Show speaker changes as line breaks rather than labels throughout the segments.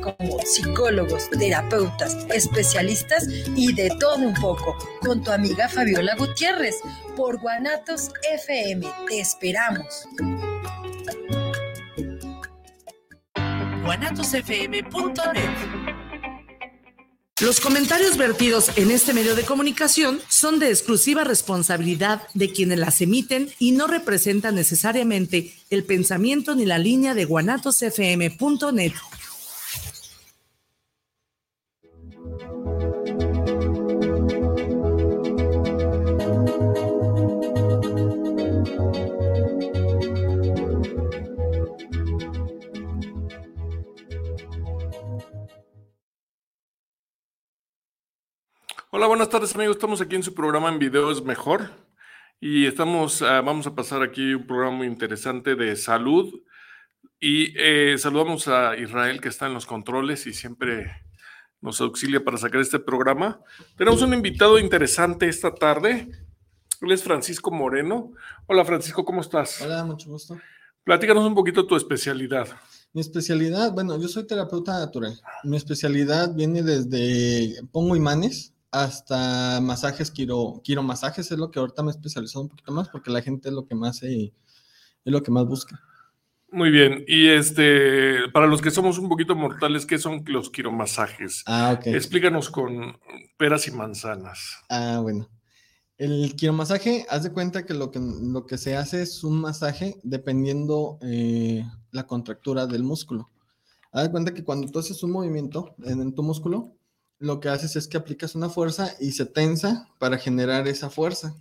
como psicólogos, terapeutas, especialistas y de todo un poco, con tu amiga Fabiola Gutiérrez, por Guanatos FM. Te esperamos.
guanatosfm.net los comentarios vertidos en este medio de comunicación son de exclusiva responsabilidad de quienes las emiten y no representan necesariamente el pensamiento ni la línea de guanatosfm.net.
buenas tardes amigos. Estamos aquí en su programa en video es mejor y estamos, ah, vamos a pasar aquí un programa muy interesante de salud y eh, saludamos a Israel que está en los controles y siempre nos auxilia para sacar este programa. Tenemos un invitado interesante esta tarde. Él es Francisco Moreno. Hola Francisco, ¿cómo estás?
Hola, mucho gusto.
Platícanos un poquito tu especialidad.
Mi especialidad, bueno, yo soy terapeuta natural. Mi especialidad viene desde pongo imanes, hasta masajes, quiero, quiero masajes, es lo que ahorita me he especializado un poquito más porque la gente es lo que más es lo que más busca.
Muy bien, y este, para los que somos un poquito mortales, ¿qué son los quiromasajes?
Ah, ok.
Explícanos con peras y manzanas.
Ah, bueno. El quiromasaje, haz de cuenta que lo que, lo que se hace es un masaje dependiendo eh, la contractura del músculo. Haz de cuenta que cuando tú haces un movimiento en tu músculo, lo que haces es que aplicas una fuerza y se tensa para generar esa fuerza.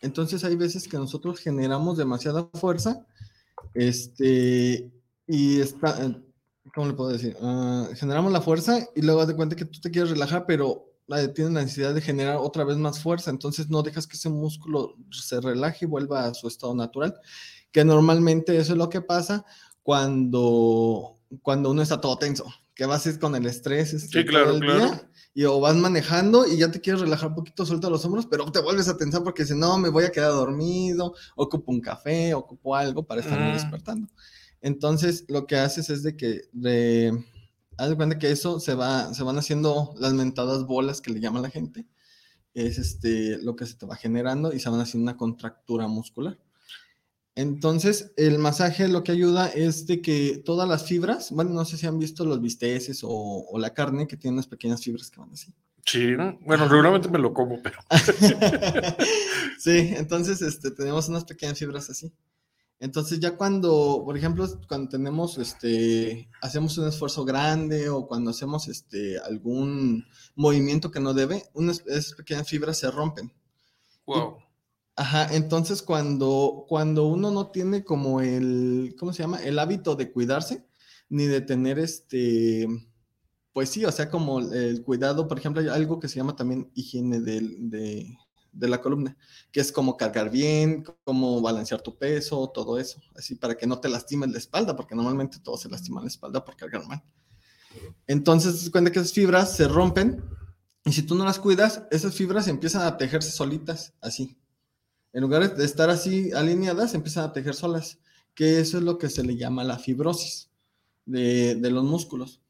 Entonces hay veces que nosotros generamos demasiada fuerza, este, y está, eh, ¿cómo le puedo decir? Ah, generamos la fuerza y luego das de cuenta que tú te quieres relajar, pero tienes la necesidad de generar otra vez más fuerza, entonces no dejas que ese músculo se relaje y vuelva a su estado natural, que normalmente eso es lo que pasa cuando, cuando uno está todo tenso, que vas con el estrés este,
sí, claro, claro
y o vas manejando y ya te quieres relajar un poquito, suelta los hombros, pero te vuelves a tensar porque si no, me voy a quedar dormido, ocupo un café, ocupo algo para estarme despertando. Entonces, lo que haces es de que, de, haz de cuenta que eso se, va, se van haciendo las mentadas bolas que le llama la gente, es este, lo que se te va generando y se van haciendo una contractura muscular. Entonces, el masaje lo que ayuda es de que todas las fibras, bueno, no sé si han visto los bisteces o, la carne que tiene unas pequeñas fibras que van así.
Sí, bueno, regularmente me lo como, pero.
sí, entonces este, tenemos unas pequeñas fibras así. Entonces, ya cuando, por ejemplo, cuando tenemos, este, hacemos un esfuerzo grande o cuando hacemos este, algún movimiento que no debe, unas, esas pequeñas fibras se rompen.
Wow.
Ajá, entonces cuando, cuando uno no tiene como el, ¿cómo se llama? El hábito de cuidarse, ni de tener este, pues sí, o sea, como el cuidado, por ejemplo, hay algo que se llama también higiene de, de la columna, que es como cargar bien, como balancear tu peso, todo eso, así para que no te lastimes la espalda, porque normalmente todo se lastima la espalda por cargar mal. Entonces, cuenta que esas fibras se rompen y si tú no las cuidas, esas fibras empiezan a tejerse solitas, así en lugar de estar así alineadas, empiezan a tejer solas, que eso es lo que se le llama la fibrosis de, los músculos.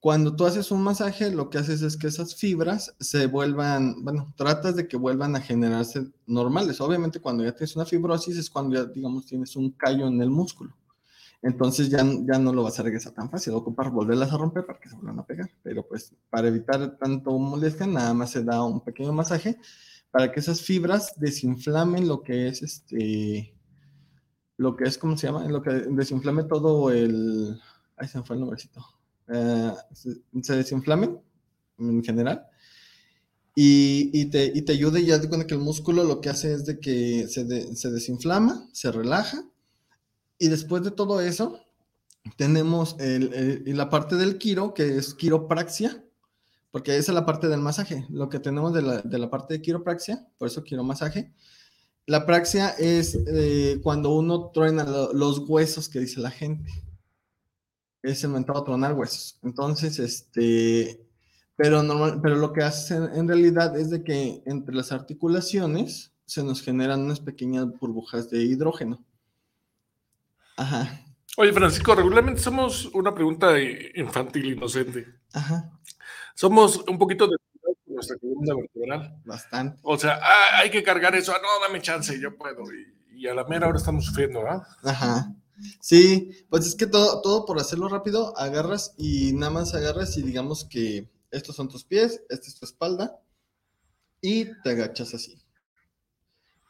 Cuando tú haces un masaje, lo que haces es que esas fibras se vuelvan, bueno, tratas de que vuelvan a generarse normales. Obviamente cuando ya tienes una fibrosis es cuando ya, digamos, tienes un callo en el músculo. Entonces ya, ya no lo vas a regresar tan fácil, ocupar volverlas a romper para que se vuelvan a pegar. Pero pues para evitar tanto molestia, nada más se da un pequeño masaje para que esas fibras desinflamen lo que es este, lo que es, ¿cómo se llama? Lo que desinflame todo el, ahí se me fue el nombrecito, eh, se, desinflamen en general y, te, y te ayude ya de cuenta que el músculo lo que hace es de que se, se desinflama, se relaja y después de todo eso tenemos el, la parte del quiro que es quiropraxia porque esa es la parte del masaje, lo que tenemos de la, parte de quiropraxia, por eso quiromasaje. La praxia es eh, cuando uno truena los huesos que dice la gente. Es el mentado tronar huesos. Entonces, este, pero, normal, pero lo que hace en realidad es de que entre las articulaciones se nos generan unas pequeñas burbujas de hidrógeno. Ajá.
Oye, Francisco, regularmente somos una pregunta infantil, inocente. Ajá. Somos un poquito de nuestra columna vertebral.
Bastante.
O sea, ah, hay que cargar eso. Ah, no, dame chance, yo puedo. Y, a la mera hora estamos sufriendo, ¿verdad?
Ajá. Sí, pues es que todo, todo por hacerlo rápido, agarras y nada más agarras y digamos que estos son tus pies, esta es tu espalda y te agachas así.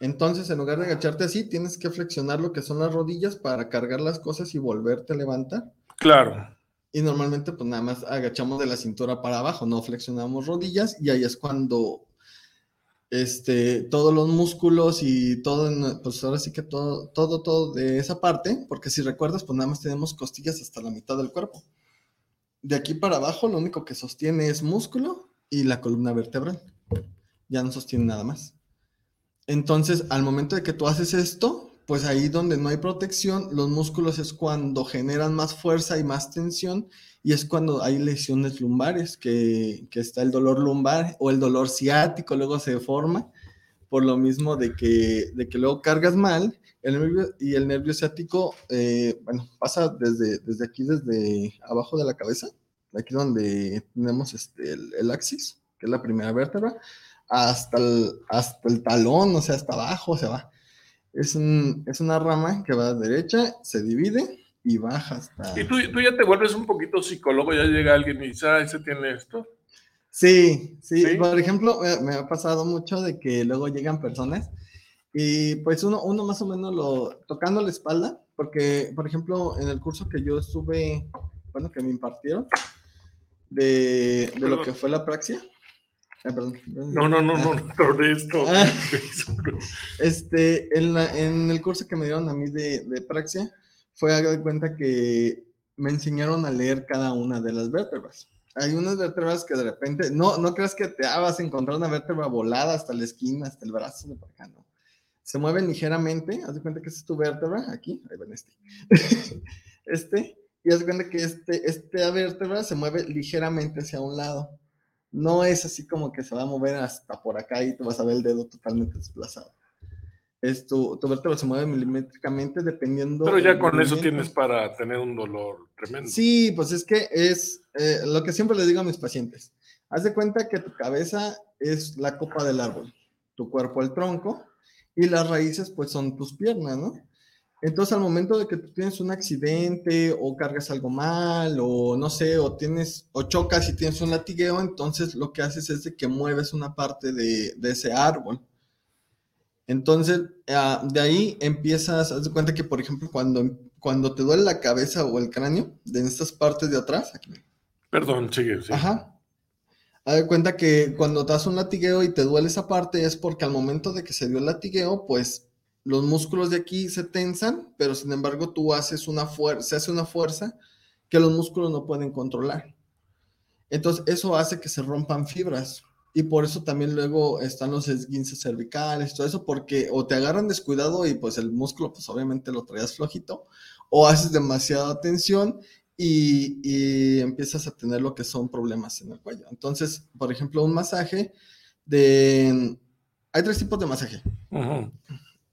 Entonces, en lugar de agacharte así, tienes que flexionar lo que son las rodillas para cargar las cosas y volverte a levantar.
Claro.
Y normalmente, pues nada más agachamos de la cintura para abajo, no flexionamos rodillas y ahí es cuando este, todos los músculos y todo, pues ahora sí que todo, todo, todo de esa parte, porque si recuerdas, pues nada más tenemos costillas hasta la mitad del cuerpo. De aquí para abajo, lo único que sostiene es músculo y la columna vertebral. Ya no sostiene nada más. Entonces, al momento de que tú haces esto, pues ahí donde no hay protección, los músculos es cuando generan más fuerza y más tensión y es cuando hay lesiones lumbares, que, está el dolor lumbar o el dolor ciático, luego se forma por lo mismo de que, de que luego cargas mal el nervio, y el nervio ciático, eh, bueno, pasa desde, desde aquí, desde abajo de la cabeza, aquí donde tenemos este, el, el axis, que es la primera vértebra, hasta el, hasta el talón, o sea, hasta abajo se va. Es, un, es una rama que va a derecha, se divide y baja hasta...
¿Y tú, tú, ya te vuelves un poquito psicólogo? ¿Ya llega alguien y dice, ah, ese tiene esto?
Sí, sí, Por ejemplo, me, ha pasado mucho de que luego llegan personas y pues uno, uno más o menos lo... tocando la espalda, porque, por ejemplo, en el curso que yo estuve, bueno, que me impartieron, de, de lo que fue la praxia,
Ah, no, no, no, no, no, esto. Ah.
este, en, en, el curso que me dieron a mí de, de praxia, fue a dar cuenta que me enseñaron a leer cada una de las vértebras. Hay unas vértebras que de repente, no, no creas que te ah, vas a encontrar una vértebra volada hasta la esquina, hasta el brazo de por acá, no. Se mueven ligeramente, haz de cuenta que esa es tu vértebra, aquí, ahí ven este. este, y haz de cuenta que este, esta vértebra se mueve ligeramente hacia un lado no es así como que se va a mover hasta por acá y te vas a ver el dedo totalmente desplazado. Es tu, vértebra se mueve milimétricamente dependiendo.
Pero ya con eso tienes para tener un dolor tremendo.
Sí, pues es que es eh, lo que siempre le digo a mis pacientes. Haz de cuenta que tu cabeza es la copa del árbol, tu cuerpo el tronco y las raíces pues son tus piernas, ¿no? Entonces, al momento de que tú tienes un accidente o cargas algo mal o no sé, o tienes o chocas y tienes un latigueo, entonces lo que haces es de que mueves una parte de, ese árbol. Entonces, ah, de ahí empiezas, haz de cuenta que, por ejemplo, cuando, cuando te duele la cabeza o el cráneo, de estas partes de atrás, aquí.
Perdón, sigue, sí.
Ajá. Haz de cuenta que cuando te das un latigueo y te duele esa parte es porque al momento de que se dio el latigueo, pues los músculos de aquí se tensan, pero sin embargo tú haces una fuerza, se hace una fuerza que los músculos no pueden controlar. Entonces eso hace que se rompan fibras y por eso también luego están los esguinces cervicales, todo eso, porque o te agarran descuidado y pues el músculo pues obviamente lo traías flojito, o haces demasiada tensión y, empiezas a tener lo que son problemas en el cuello. Entonces, por ejemplo, un masaje de... Hay tres tipos de masaje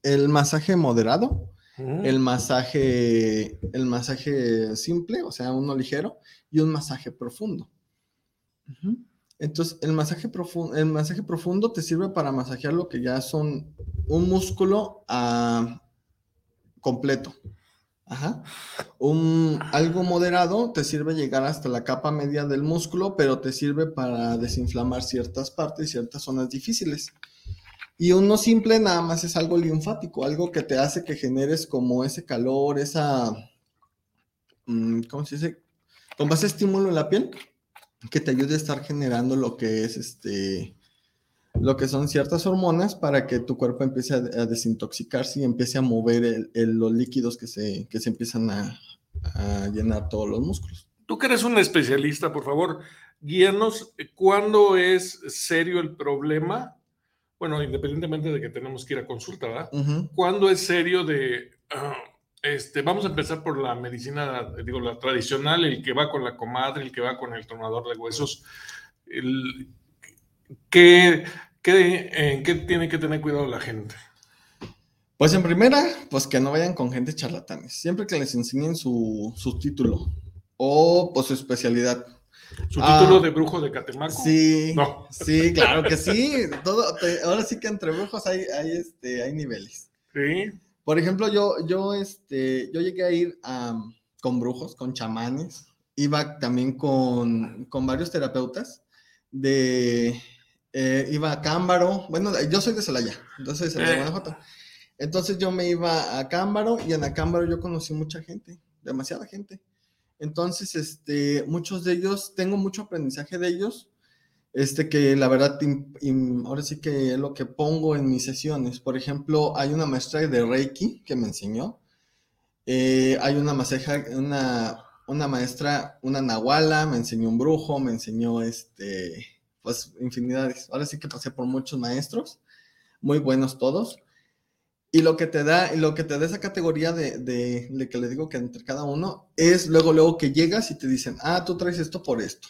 el masaje moderado, mm. el masaje, el masaje simple, o sea, uno ligero, y un masaje profundo. Entonces, el masaje, profundo, el masaje profundo te sirve para masajear lo que ya son un músculo ah, completo. Ajá. Un, algo moderado te sirve llegar hasta la capa media del músculo, pero te sirve para desinflamar ciertas partes, ciertas zonas difíciles. Y uno simple nada más es algo linfático, algo que te hace que generes como ese calor, esa, mm, ¿cómo se dice? Como ese estímulo en la piel que te ayude a estar generando lo que es este, lo que son ciertas hormonas para que tu cuerpo empiece a, desintoxicarse y empiece a mover los líquidos que se, que se empiezan a, a llenar todos los músculos.
Tú que eres un especialista, por favor, guíanos cuándo es serio el problema bueno, independientemente de que tenemos que ir a consulta, ¿verdad? ¿Cuándo es serio de, ah, este, vamos a empezar por la medicina, digo, la tradicional, el que va con la comadre, el que va con el tronador de huesos, el, ¿qué, qué, ¿en qué tiene que tener cuidado la gente?
Pues en primera, pues que no vayan con gente charlatanes. Siempre que les enseñen su, su título o pues su especialidad.
Su
Ah.
título de brujo de Catemaco.
Sí,
No.
sí, claro que sí. Todo, te- ahora sí que entre brujos hay, hay, este, hay niveles.
Sí.
Por ejemplo, yo, yo, este, yo llegué a ir con brujos, con chamanes, iba también con, con varios terapeutas de, eh, iba a Cámbaro, bueno, yo soy de Celaya, entonces de
Eh.
Guanajuato. Entonces yo me iba a Cámbaro y en Acámbaro yo conocí mucha gente, demasiada gente. Entonces, este, muchos de ellos, tengo mucho aprendizaje de ellos, este que la verdad, ahora sí que es lo que pongo en mis sesiones. Por ejemplo, hay una maestra de Reiki que me enseñó. Eh, hay una maseja, una, una maestra, una nahuala, me enseñó un brujo, me enseñó este, pues infinidades. Ahora sí que pasé por muchos maestros, muy buenos todos. Y lo que te da, lo que te da esa categoría de, de, de que le digo que entre cada uno, es luego, luego que llegas y te dicen, ah, tú traes esto por esto.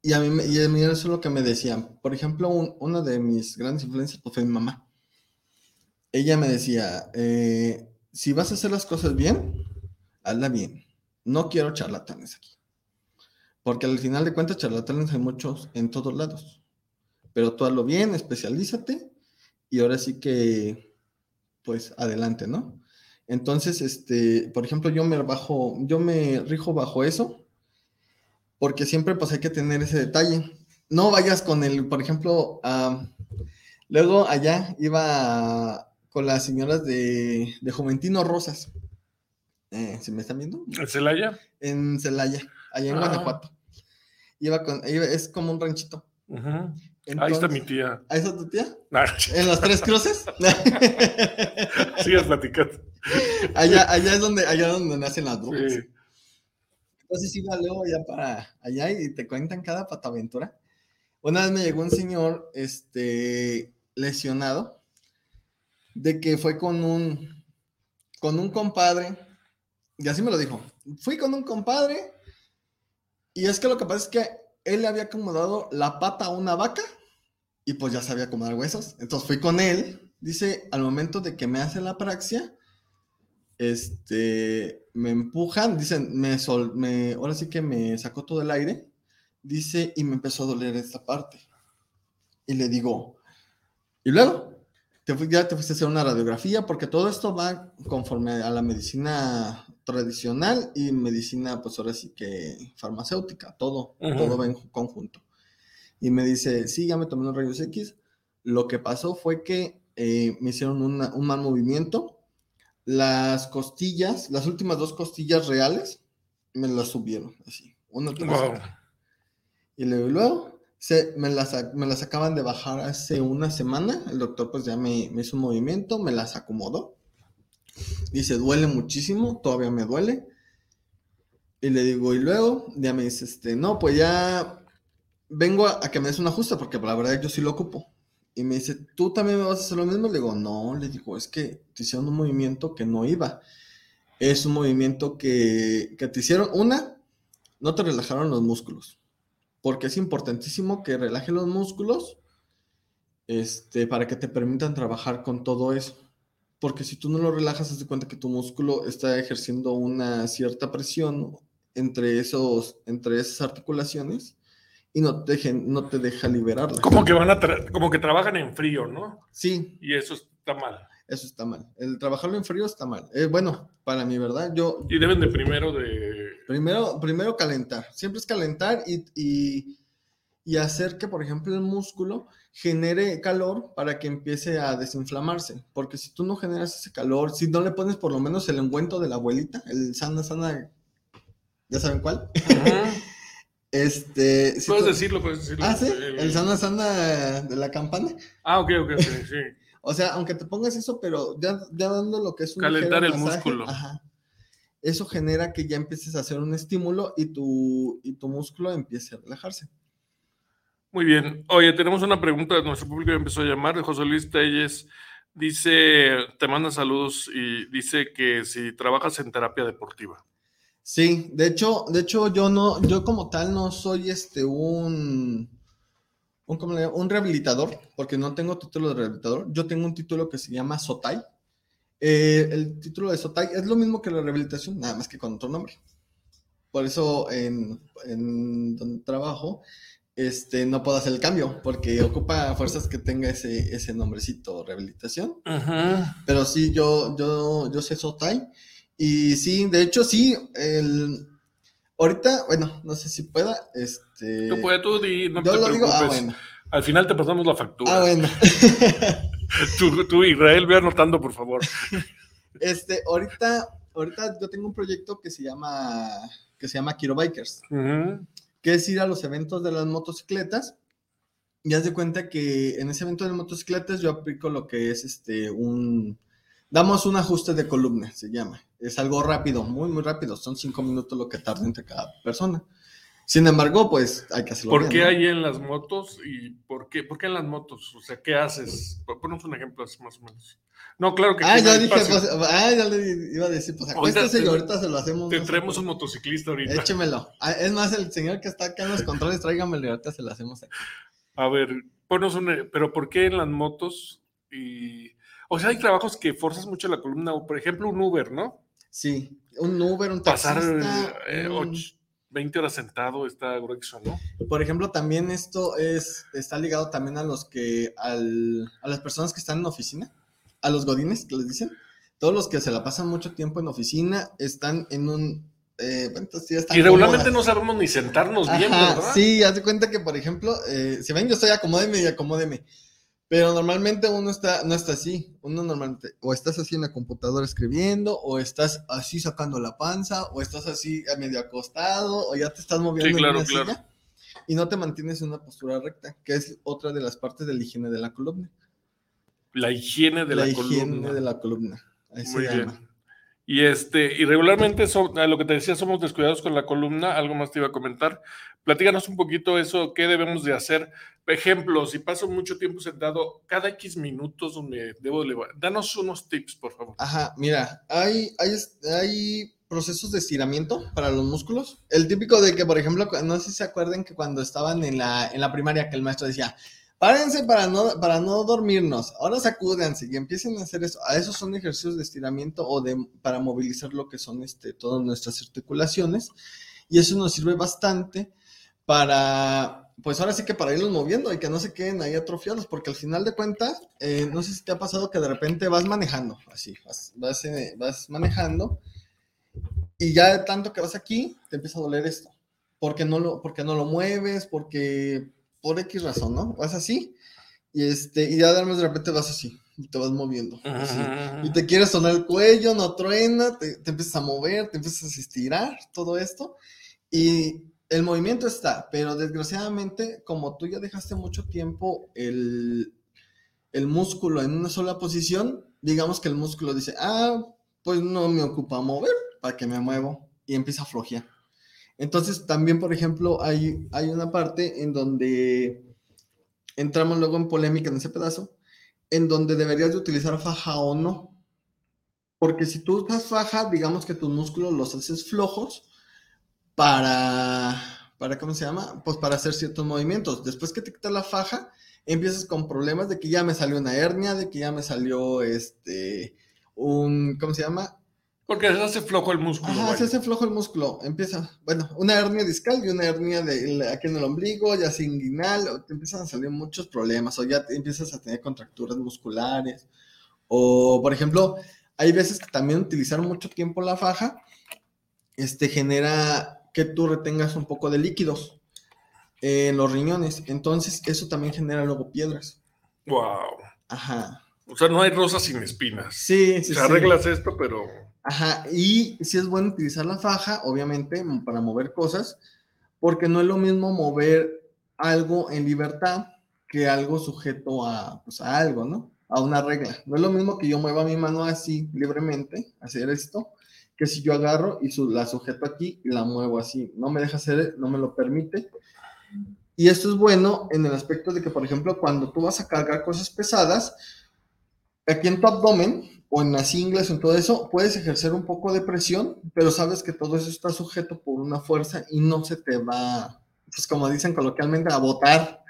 Y a mí, y a mí eso es lo que me decían. Por ejemplo, un- una de mis grandes influencias pues, fue mi mamá. Ella me decía, eh, si vas a hacer las cosas bien, hazla bien. No quiero charlatanes aquí. Porque al final de cuentas, charlatanes hay muchos en todos lados. Pero tú hazlo bien, especialízate y ahora sí que, pues, adelante, ¿no? Entonces, este, por ejemplo, yo me bajo, yo me rijo bajo eso porque siempre pues hay que tener ese detalle. No vayas con el, por ejemplo, ah, luego allá iba con las señoras de, de Juventino Rosas. Eh, ¿Se me están viendo?
¿En Celaya?
En Celaya, allá en
Ah.
Guanajuato. Iba con, iba- es como un ranchito.
Ahí
Entonces-
está mi tía.
¿Ahí está tu tía? ¿En las tres cruces?
Sigas platicando.
allá, allá es donde, allá donde nacen las brujas.
Sí.
Entonces iba luego ya para allá y te cuentan cada pataventura. Una vez me llegó un señor, este, lesionado, de que fue con un, con un compadre, y así me lo dijo, fui con un compadre, y es que lo que pasa es que él le había acomodado la pata a una vaca, y pues ya sabía acomodar huesos, entonces fui con él, dice, al momento de que me hace la praxia, este, me empujan, dicen, me, sol, me, ahora sí que me sacó todo el aire, dice, y me empezó a doler esta parte. Y le digo, y luego, te fui- ya te fuiste a hacer una radiografía, porque todo esto va conforme a la medicina tradicional y medicina, pues ahora sí que farmacéutica, todo, todo va en conjunto. Y me dice, sí, ya me tomé unos rayos X. Lo que pasó fue que eh, me hicieron una- un mal movimiento. Las costillas, las últimas dos costillas reales, me las subieron así, una tras
Wow.
otra. Y luego, se, me, las, me las acaban de bajar hace una semana. El doctor pues ya me, me hizo un movimiento, me las acomodó. Dice, duele muchísimo, todavía me duele. Y le digo, y luego ya me dice, este, no, pues ya vengo a, que me des un ajuste porque la verdad yo sí lo ocupo. Y me dice, ¿tú también me vas a hacer lo mismo? Le digo, no, le digo, es que te hicieron un movimiento que no iba. Es un movimiento que, que te hicieron, una, no te relajaron los músculos, porque es importantísimo que relaje los músculos este, para que te permitan trabajar con todo eso. Porque si tú no lo relajas, haz de cuenta que tu músculo está ejerciendo una cierta presión entre, esos, entre esas articulaciones y no te, dejen, no te deja liberarla.
Como que van a como que trabajan en frío, ¿no?
Sí,
Y eso está mal.
eso está mal. El trabajarlo en frío está mal. Eh, bueno, para mi verdad, yo
Y deben de primero de.
Primero, primero calentar. Siempre es calentar y, y, y hacer que, por ejemplo, el músculo genere calor para que empiece a desinflamarse. Porque si tú no generas ese calor, si no le pones por lo menos el ungüento de la abuelita, el sana, sana, ¿ya saben cuál?
Ujú.
Este. si
Puedes
tú-
decirlo, puedes decirlo.
Ah, sí,
El-
el sana, sana de la campana.
Ah, ok, ok, sí, sí.
O sea, aunque te pongas eso, pero ya, ya dando lo que es un
Calentar el músculo.
Ajá. Eso genera que ya empieces a hacer un estímulo y tu, y tu músculo empiece a relajarse.
Muy bien. Oye, tenemos una pregunta. Nuestro público ya empezó a llamar. José Luis Telles dice, te manda saludos y dice que si trabajas en terapia deportiva.
Sí, de hecho, de hecho, yo no, yo como tal no soy este un, un, un rehabilitador, porque no tengo título de rehabilitador. Yo tengo un título que se llama SOTAI, Eh, el título de SOTAI es lo mismo que la rehabilitación, nada más que con otro nombre. Por eso en, en donde trabajo, este, no puedo hacer el cambio, porque ocupa fuerzas que tenga ese, ese nombrecito, rehabilitación. Pero sí, yo, yo, yo sé SOTAI. Y sí, de hecho, sí, el, ahorita, bueno, no sé si pueda, este...
Tú puedes, tú di, no
yo
te
lo digo, ah,
preocupes.
bueno.
Al final te pasamos la factura.
Ah, bueno.
Tú, tú, Israel, ve anotando, por favor.
Este, ahorita, ahorita yo tengo un proyecto que se llama, que se llama Kiro Bikers, que es ir a los eventos de las motocicletas. Y haz de cuenta que en ese evento de motocicletas yo aplico lo que es este, un, damos un ajuste de columna, se llama. Es algo rápido, muy, muy rápido. Son cinco minutos lo que tarda entre cada persona. Sin embargo, pues hay que hacerlo
¿Por
bien,
qué
¿no?
hay en las motos y por qué, por qué en las motos? O sea, ¿qué haces? Ponnos un ejemplo así más o menos. No, claro que
Ah,
no
ya dije, pues, ah, ya le iba a decir, pues acuéstese y ahorita se lo hacemos.
Te traemos un motociclista ahorita.
Échemelo. Ah, Es más, el señor que está acá en los controles, tráigamelo y ahorita se lo hacemos aquí.
A ver, ponnos un... e- Pero ¿por qué en las motos? Y... O sea, hay trabajos que forzas mucho la columna, por ejemplo un Uber, ¿no?
Sí, un Uber, un
Pasar
taxista.
eh,
un-
och- 20 horas sentado está grueso, ¿no?
Por ejemplo, también esto es, está ligado también a los que, al, a las personas que están en oficina, a los godines que les dicen. Todos los que se la pasan mucho tiempo en oficina están en un... Eh, entonces ya están
Y regularmente
cómodas.
no sabemos ni sentarnos bien, ¿verdad?
sí, haz de cuenta que, por ejemplo, eh, si ven, yo estoy acomódeme y acomódeme. Pero normalmente uno está, no está así. Uno normalmente, o estás así en la computadora escribiendo, o estás así sacando la panza, o estás así a medio acostado, o ya te estás moviendo
Sí, claro,
en una
claro.
silla. Y no te mantienes en una postura recta, que es otra de las partes de la higiene de la columna.
La higiene de la,
higiene
columna.
de la columna. Ahí se
Muy
llama.
Y este, y regularmente, a lo que te decía, somos descuidados con la columna. Algo más te iba a comentar. Platícanos un poquito eso, qué debemos de hacer. Ejemplo, si paso mucho tiempo sentado, cada X minutos me debo de levantar. Danos unos tips, por favor.
Ajá, mira, hay, hay, hay procesos de estiramiento para los músculos. El típico de que, por ejemplo, no sé si se acuerdan que cuando estaban en la, en la primaria, que el maestro decía, párense para no, para no dormirnos, ahora sacúdanse y empiecen a hacer eso. A esos son ejercicios de estiramiento o de, para movilizar lo que son este, todas nuestras articulaciones. Y eso nos sirve bastante para, pues ahora sí que para irlos moviendo y que no se queden ahí atrofiados, porque al final de cuentas, eh, no sé si te ha pasado que de repente vas manejando, así, vas, eh, vas manejando y ya de tanto que vas aquí, te empieza a doler esto, porque no lo, porque no lo mueves, porque por X razón, ¿no? Vas así y, este, y ya de repente vas así y te vas moviendo. así. Y te quieres sonar el cuello, no truena, te, te empiezas a mover, te empiezas a estirar, todo esto. Y el movimiento está, pero desgraciadamente, como tú ya dejaste mucho tiempo el, el músculo en una sola posición, digamos que el músculo dice, ah, pues no me ocupa mover, para que me muevo, y empieza a flojear. Entonces, también, por ejemplo, hay, hay una parte en donde entramos luego en polémica en ese pedazo, en donde deberías de utilizar faja o no. Porque si tú usas faja, digamos que tus músculos los haces flojos para, para, ¿cómo se llama? Pues para hacer ciertos movimientos. Después que te quitas la faja, empiezas con problemas de que ya me salió una hernia, de que ya me salió este, un, ¿cómo se llama?
Porque se hace flojo el músculo.
Ajá,
vaya.
se hace flojo el músculo. Empieza, bueno, una hernia discal y una hernia de, aquí en el ombligo, ya sea inguinal, o te empiezan a salir muchos problemas, o ya te empiezas a tener contracturas musculares. O, por ejemplo, hay veces que también utilizar mucho tiempo la faja este, genera que tú retengas un poco de líquidos en los riñones. Entonces, eso también genera luego piedras.
Wow.
Ajá.
O sea, no hay rosas sin espinas.
Sí, sí,
Se
sí.
arreglas esto, pero
Ajá, y sí es bueno utilizar la faja, obviamente, para mover cosas, porque no es lo mismo mover algo en libertad que algo sujeto a, pues, a algo, ¿no? A una regla. No es lo mismo que yo mueva mi mano así libremente, hacer esto, que si yo agarro y su- la sujeto aquí y la muevo así. No me deja hacer, no me lo permite. Y esto es bueno en el aspecto de que, por ejemplo, cuando tú vas a cargar cosas pesadas, aquí en tu abdomen o en las ingles o en todo eso, puedes ejercer un poco de presión, pero sabes que todo eso está sujeto por una fuerza y no se te va, pues como dicen coloquialmente, a botar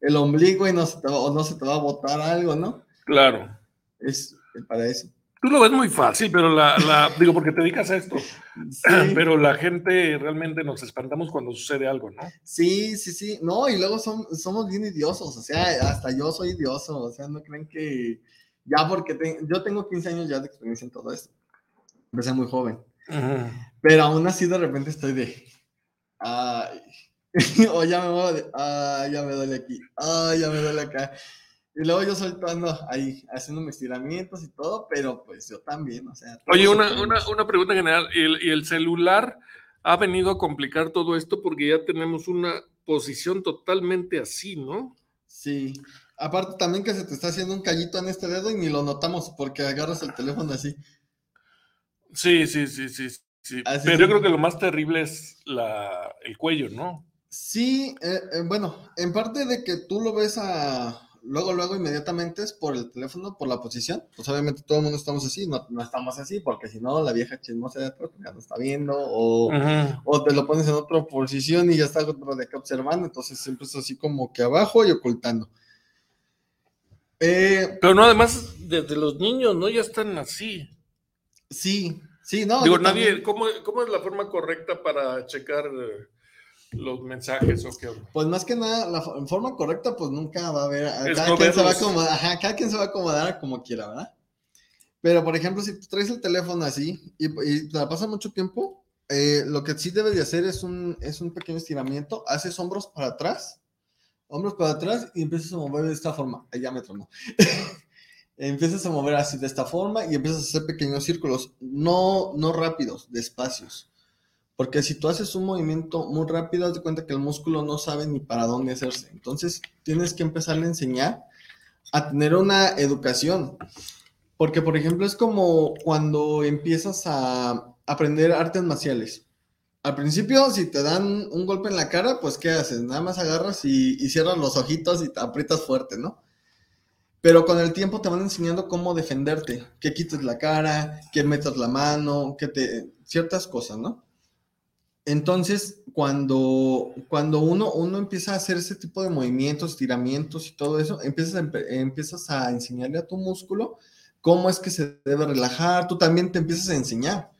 el ombligo y no se te va, o no se te va a botar algo, ¿no?
claro.
Es para eso.
Tú lo ves muy fácil, pero la, la digo, porque te dedicas a esto. Pero la gente realmente nos espantamos cuando sucede algo, ¿no?
Sí, sí, sí. No, y luego somos bien idiosos. O sea, hasta yo soy idioso. O sea, no creen que ya porque yo tengo 15 años ya de experiencia en todo esto. Empecé muy joven. Pero aún así de repente estoy de, ay, o ya me voy, ay, ya me duele aquí, ay, ya me duele acá. Y luego yo soltando ahí, haciendo mis estiramientos y todo, pero pues yo también, o sea.
Oye, una, una, una, pregunta general, ¿Y el, ¿y el celular ha venido a complicar todo esto porque ya tenemos una posición totalmente así, ¿no?
Sí. Aparte también que se te está haciendo un callito en este dedo y ni lo notamos porque agarras el teléfono así.
Sí, sí, sí, sí, sí. Pero yo creo que lo más terrible es la, el cuello, ¿no?
Sí, eh, eh, bueno, en parte de que tú lo ves a luego, luego, inmediatamente es por el teléfono, por la posición. Pues obviamente todo el mundo estamos así, no, no estamos así, porque si no, la vieja chismosa de atrás ya no está viendo, o, o, te lo pones en otra posición y ya está otro de acá observando, entonces siempre es así como que abajo y ocultando.
Eh, Pero no, además, desde los niños, ¿no? Ya están así.
Sí, sí, no.
Digo, nadie, ¿cómo, ¿cómo, es la forma correcta para checar eh, los mensajes o qué?
Pues más que nada, la forma correcta, pues nunca va a haber. Cada, quien se va a acomodar, ajá, cada quien se va a acomodar como quiera, ¿verdad? Pero, por ejemplo, si tú traes el teléfono así y, y te la pasa mucho tiempo, eh, lo que sí debes de hacer es un, es un pequeño estiramiento, haces hombros para atrás, hombros para atrás y empiezas a mover de esta forma. Ya me tronó. empiezas a mover así de esta forma y empiezas a hacer pequeños círculos, no, no rápidos, despacios. Porque si tú haces un movimiento muy rápido, haz de cuenta que el músculo no sabe ni para dónde hacerse. Entonces, tienes que empezarle a enseñar a tener una educación. Porque, por ejemplo, es como cuando empiezas a aprender artes marciales. Al principio, si te dan un golpe en la cara, pues, ¿qué haces? Nada más agarras y, y cierras los ojitos y te aprietas fuerte, ¿no? Pero con el tiempo te van enseñando cómo defenderte, que quites la cara, que metas la mano, que te... ciertas cosas, ¿no? Entonces, cuando, cuando uno, uno empieza a hacer ese tipo de movimientos, estiramientos y todo eso, empiezas a, empiezas a enseñarle a tu músculo cómo es que se debe relajar, tú también te empiezas a enseñar,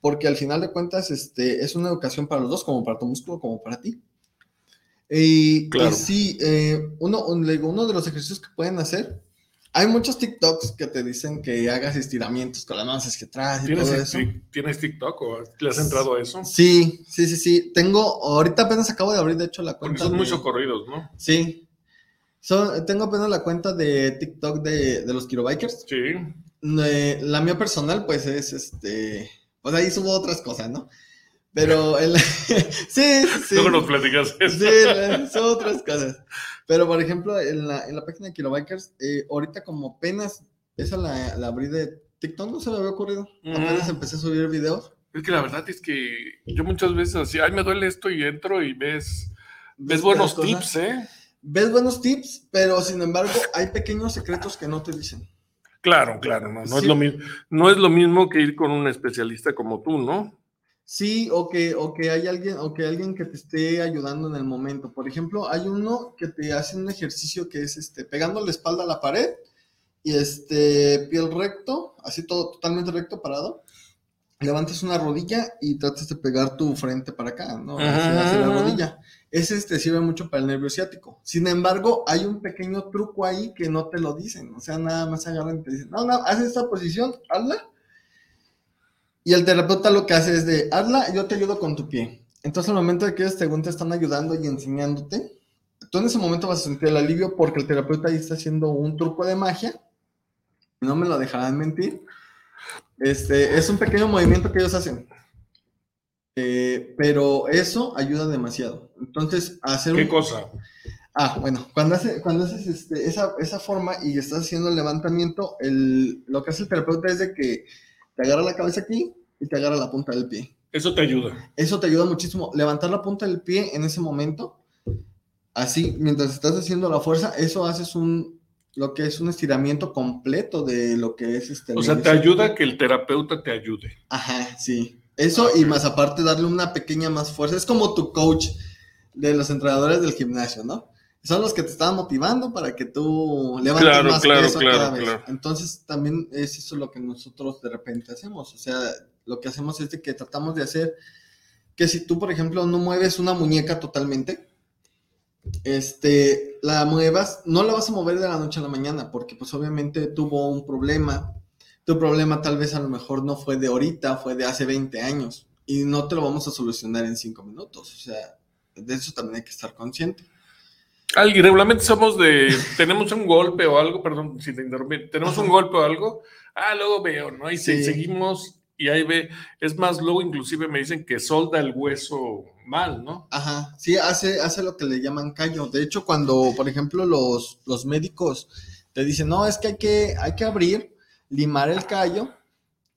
porque al final de cuentas este, es una educación para los dos, como para tu músculo, como para ti. Y, claro. sí, eh, uno, uno de los ejercicios que pueden hacer hay muchos TikToks que te dicen que hagas estiramientos con las manos hacia atrás y todo eso.
¿Tienes TikTok o le has entrado a eso?
Sí, sí, sí, sí. Tengo, ahorita apenas acabo de abrir, de hecho, la cuenta.
Porque son muy socorridos, ¿no?
Sí. tengo apenas la cuenta de TikTok de, de los Kirobikers.
Sí.
la mía personal, pues es este. Pues ahí subo otras cosas, ¿no? Pero el... sí, sí.
Luego nos platicas
eso. Sí, son otras cosas. Pero, por ejemplo, en la, en la página de Kilobikers, eh, ahorita como apenas esa la, la, abrí de TikTok, no se me había ocurrido. Apenas empecé a subir videos.
Es que la verdad es que yo muchas veces así, ay, me duele esto y entro y ves, ves buenos tips, ¿eh?
Ves buenos tips, pero sin embargo hay pequeños secretos que no te dicen.
Claro, claro, no, no, es lo mismo, no es lo mismo que ir con un especialista como tú, ¿no?
Sí, o que, o que hay alguien, o que alguien que te esté ayudando en el momento. Por ejemplo, hay uno que te hace un ejercicio que es este, pegando la espalda a la pared y este, piel recto, así todo totalmente recto, parado. Levantas una rodilla y tratas de pegar tu frente para acá, ¿no? Hacia, la rodilla. Ese te sirve mucho para el nervio ciático. Sin embargo, hay un pequeño truco ahí que no te lo dicen. O sea, nada más agarran y te dicen, no, no, haz esta posición, hazla y el terapeuta lo que hace es de, hazla, yo te ayudo con tu pie. Entonces, al momento de que ellos te están ayudando y enseñándote, tú en ese momento vas a sentir el alivio porque el terapeuta ahí está haciendo un truco de magia. No me lo dejarán mentir. Este, es un pequeño movimiento que ellos hacen. Eh, pero eso ayuda demasiado. Entonces, hacer
¿Qué cosa?
Ah, bueno, cuando, hace, cuando haces este, esa, esa, forma y estás haciendo el levantamiento, el, lo que hace el terapeuta es de que te agarra la cabeza aquí y te agarra la punta del pie.
Eso te ayuda.
Eso te ayuda muchísimo. Levantar la punta del pie en ese momento, así, mientras estás haciendo la fuerza, eso haces un, lo que es un estiramiento completo de lo que es este.
O sea, te ayuda que el terapeuta te ayude.
Ajá, sí. Eso y más aparte darle una pequeña más fuerza. Es como tu coach de los entrenadores del gimnasio, ¿no? son los que te estaban motivando para que tú levantes
Claro,
más
claro,
peso
claro,
cada vez.
claro.
Entonces también es eso lo que nosotros de repente hacemos. O sea, lo que hacemos es de que tratamos de hacer que si tú, por ejemplo, no mueves una muñeca totalmente, este, la muevas, no la vas a mover de la noche a la mañana, porque pues obviamente tuvo un problema. Tu problema tal vez a lo mejor no fue de ahorita, fue de hace 20 años. Y no te lo vamos a solucionar en 5 minutos. O sea, de eso también hay que estar consciente.
Al- y regularmente somos de, tenemos un golpe o algo, perdón, si te interrumpí, tenemos un golpe o algo, ah, luego veo, ¿no? Y
Sí.
seguimos y ahí ve, es más, luego inclusive me dicen que solda el hueso mal, ¿no?
Ajá, sí, hace, hace lo que le llaman callo. De hecho, cuando, por ejemplo, los, los médicos te dicen, no, es que hay que, hay que abrir, limar el callo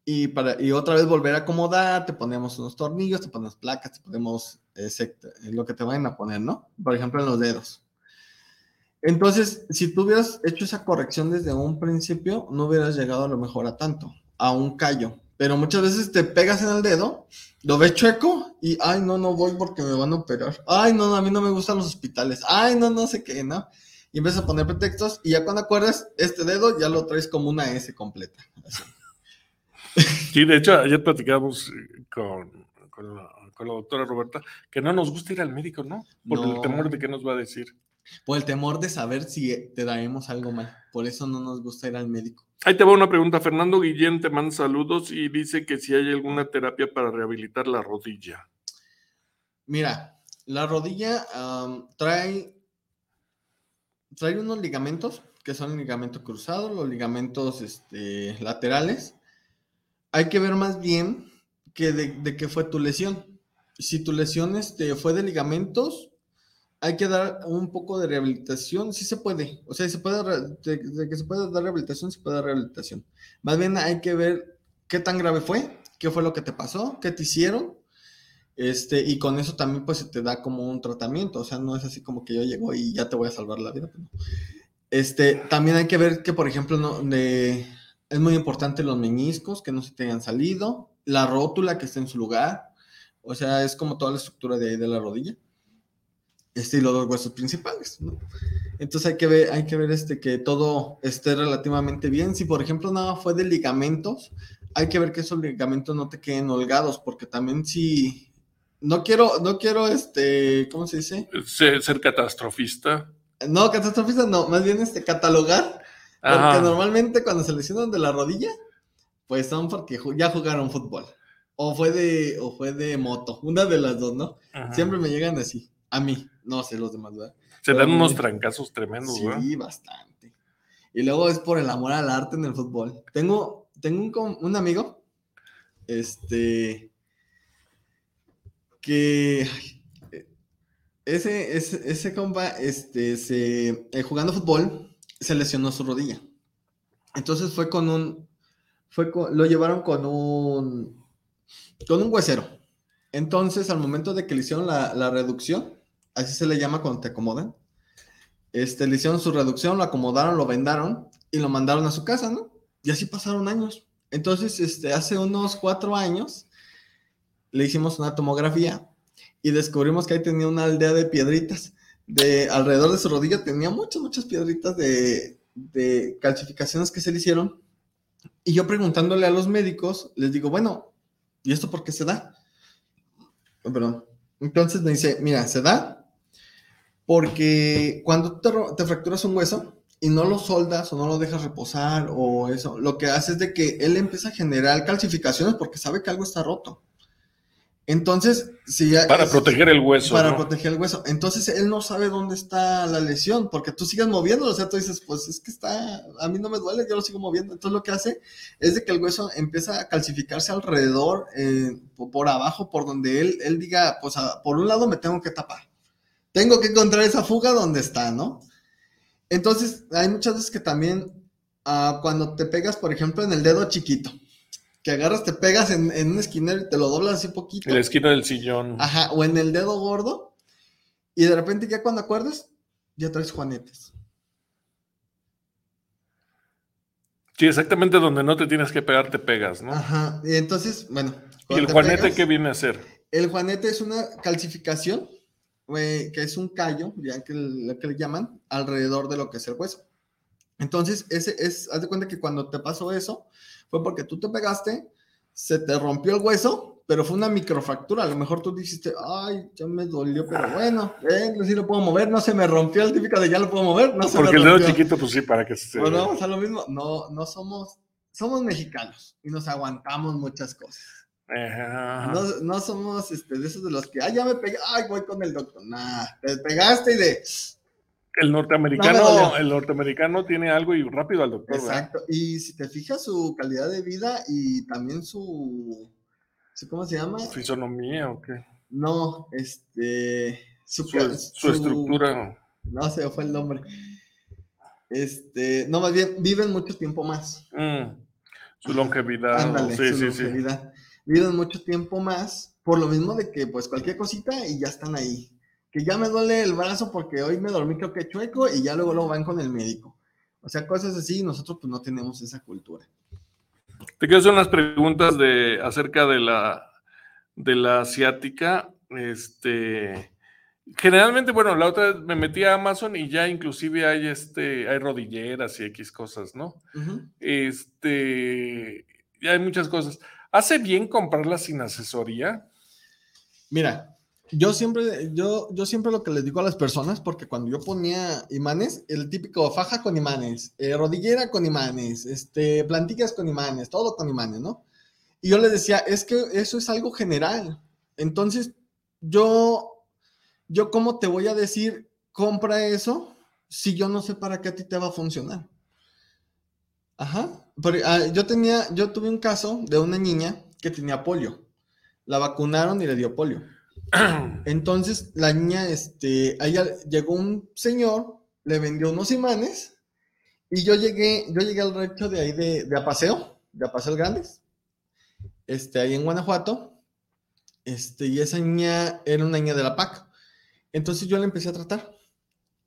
y, para, y otra vez volver a acomodar, te ponemos unos tornillos, te ponemos placas, te ponemos ese- lo que te vayan a poner, ¿no? Por ejemplo, en los dedos. Entonces, si tú hubieras hecho esa corrección desde un principio, no hubieras llegado a lo mejor a tanto, a un callo. Pero muchas veces te pegas en el dedo, lo ves chueco y, ay, no, no voy porque me van a operar. Ay, no, no, a mí no me gustan los hospitales. Ay, no, no sé qué, ¿no? Y empiezas a poner pretextos y ya cuando acuerdas, este dedo ya lo traes como una S completa. Así.
Sí, de hecho, ayer platicábamos eh, con, con la, con la doctora Roberta que no nos gusta ir al médico, ¿no? Por el temor de qué nos va a decir.
Por el temor de saber si te daremos algo mal. Por eso no nos gusta ir al médico.
Ahí te va una pregunta. Fernando Guillén te manda saludos y dice que si hay alguna terapia para rehabilitar la rodilla.
Mira, la rodilla trae, trae unos ligamentos, que son el ligamento cruzado, los ligamentos este, laterales. Hay que ver más bien que de, de qué fue tu lesión. Si tu lesión este, fue de ligamentos, hay que dar un poco de rehabilitación, sí se puede. O sea, se puede, de, de que se puede dar rehabilitación, se puede dar rehabilitación. Más bien hay que ver qué tan grave fue, qué fue lo que te pasó, qué te hicieron. Este, y con eso también pues se te da como un tratamiento, o sea, no es así como que yo llego y ya te voy a salvar la vida. pues, no. Este, también hay que ver que, por ejemplo, no, de- es muy importante los meñiscos, que no se te hayan salido, la rótula que esté en su lugar, o sea, es como toda la estructura de, ahí de la rodilla. Este, y los dos huesos principales, ¿no? Entonces hay que ver, hay que ver este, que todo esté relativamente bien. Si, por ejemplo, nada fue de ligamentos, hay que ver que esos ligamentos no te queden holgados, porque también si... No quiero, no quiero, este, ¿cómo se dice?
Ser, ser catastrofista.
No, catastrofista no, más bien este, catalogar, porque normalmente cuando se lesionan de la rodilla, pues son porque ya jugaron fútbol, o fue de, o fue de moto, una de las dos, ¿no?
Ajá.
Siempre me llegan así, a mí, no sé los demás, ¿verdad?
Se dan unos trancazos tremendos, ¿verdad?
Sí, bastante. Y luego es por el amor al arte en el fútbol. Tengo, tengo un, un amigo, este, que ese, ese, ese compa, este, se, eh, jugando fútbol, se lesionó su rodilla. Entonces fue con un, fue con- lo llevaron con un, con un huesero. Entonces, al momento de que le hicieron la, la reducción, así se le llama cuando te acomodan, este, le hicieron su reducción, lo acomodaron, lo vendaron y lo mandaron a su casa, ¿no? Y así pasaron años. Entonces, este, hace unos cuatro años, le hicimos una tomografía y descubrimos que ahí tenía una aldea de piedritas. De alrededor de su rodilla tenía muchas, muchas piedritas de, de calcificaciones que se le hicieron. Y yo preguntándole a los médicos, les digo, bueno, ¿y esto por qué se da? Oh, Perdón. Entonces me dice, mira, se da porque cuando te, te fracturas un hueso y no lo soldas o no lo dejas reposar o eso, lo que hace es de que él empieza a generar calcificaciones porque sabe que algo está roto. Entonces, si ya
Para
es-
proteger el hueso.
para
¿no?
proteger el hueso. Entonces él no sabe dónde está la lesión, porque tú sigues moviéndolo, o sea, tú dices, pues es que está, a mí no me duele, yo lo sigo moviendo. Entonces lo que hace es de que el hueso empieza a calcificarse alrededor, eh, po- por abajo, por donde él, él diga, pues a- por un lado me tengo que tapar. Tengo que encontrar esa fuga donde está, ¿no? Entonces hay muchas veces que también ah, cuando te pegas, por ejemplo, en el dedo chiquito, que agarras, te pegas en, en un esquinero y te lo doblas así poquito.
En la esquina del sillón.
Ajá, o en el dedo gordo. Y de repente ya cuando acuerdas, ya traes juanetes.
Sí, exactamente donde no te tienes que pegar, te pegas, ¿no?
Ajá. Y entonces, bueno.
¿Y el juanete
pegas,
qué viene a ser?
El juanete es una calcificación. que es un callo, ya que, lo que le llaman, alrededor de lo que es el hueso. Entonces, ese es, haz de cuenta que cuando te pasó eso, fue porque tú te pegaste, se te rompió el hueso, pero fue una microfractura. A lo mejor tú dijiste, ay, ya me dolió, pero bueno, eh, sí lo puedo mover, no se me rompió el típico de ya lo puedo mover, no se
Porque
el
dedo chiquito, pues sí, para que
se. Bueno, vamos a lo mismo, no, no somos, somos mexicanos y nos aguantamos muchas cosas. No, no, somos este, de esos de los que, ay, ya me pegué, ay, voy con el doctor. Nah, te pegaste y de,
el norteamericano, el norteamericano tiene algo y rápido al doctor.
Exacto. Y si te fijas su calidad de vida y también su, ¿cómo se llama?
Fisonomía o qué.
No, este,
su, estructura.
No sé, fue el nombre. Este, no, más bien, viven mucho tiempo más.
Mm, su longevidad. Ándale, sí, sí, sí.
Viven mucho tiempo más, por lo mismo de que, pues, cualquier cosita y ya están ahí que ya me duele el brazo porque hoy me dormí creo que chueco y ya luego lo van con el médico. O sea, cosas así, nosotros pues no tenemos esa cultura.
Te quiero hacer unas preguntas de, acerca de la, de la asiática. Este, generalmente, bueno, la otra vez me metí a Amazon y ya inclusive hay, este, hay rodilleras y X cosas, ¿no? Este, ya hay muchas cosas. ¿Hace bien comprarlas sin asesoría?
Mira, yo siempre, yo, yo siempre lo que les digo a las personas, porque cuando yo ponía imanes, el típico faja con imanes, eh, rodillera con imanes, este, plantillas con imanes, todo con imanes, ¿no? Y yo les decía, es que eso es algo general. Entonces, yo, yo cómo te voy a decir, compra eso, si yo no sé para qué a ti te va a funcionar. Ajá. Ah, yo tenía, yo tuve un caso de una niña que tenía polio. La vacunaron y le dio polio. Entonces la niña, este, allá llegó un señor, le vendió unos imanes y yo llegué, yo llegué al recho de ahí de, de Apaseo, de Apaseo Grandes, este, ahí en Guanajuato, este, y esa niña era una niña de la PAC. Entonces yo le empecé a tratar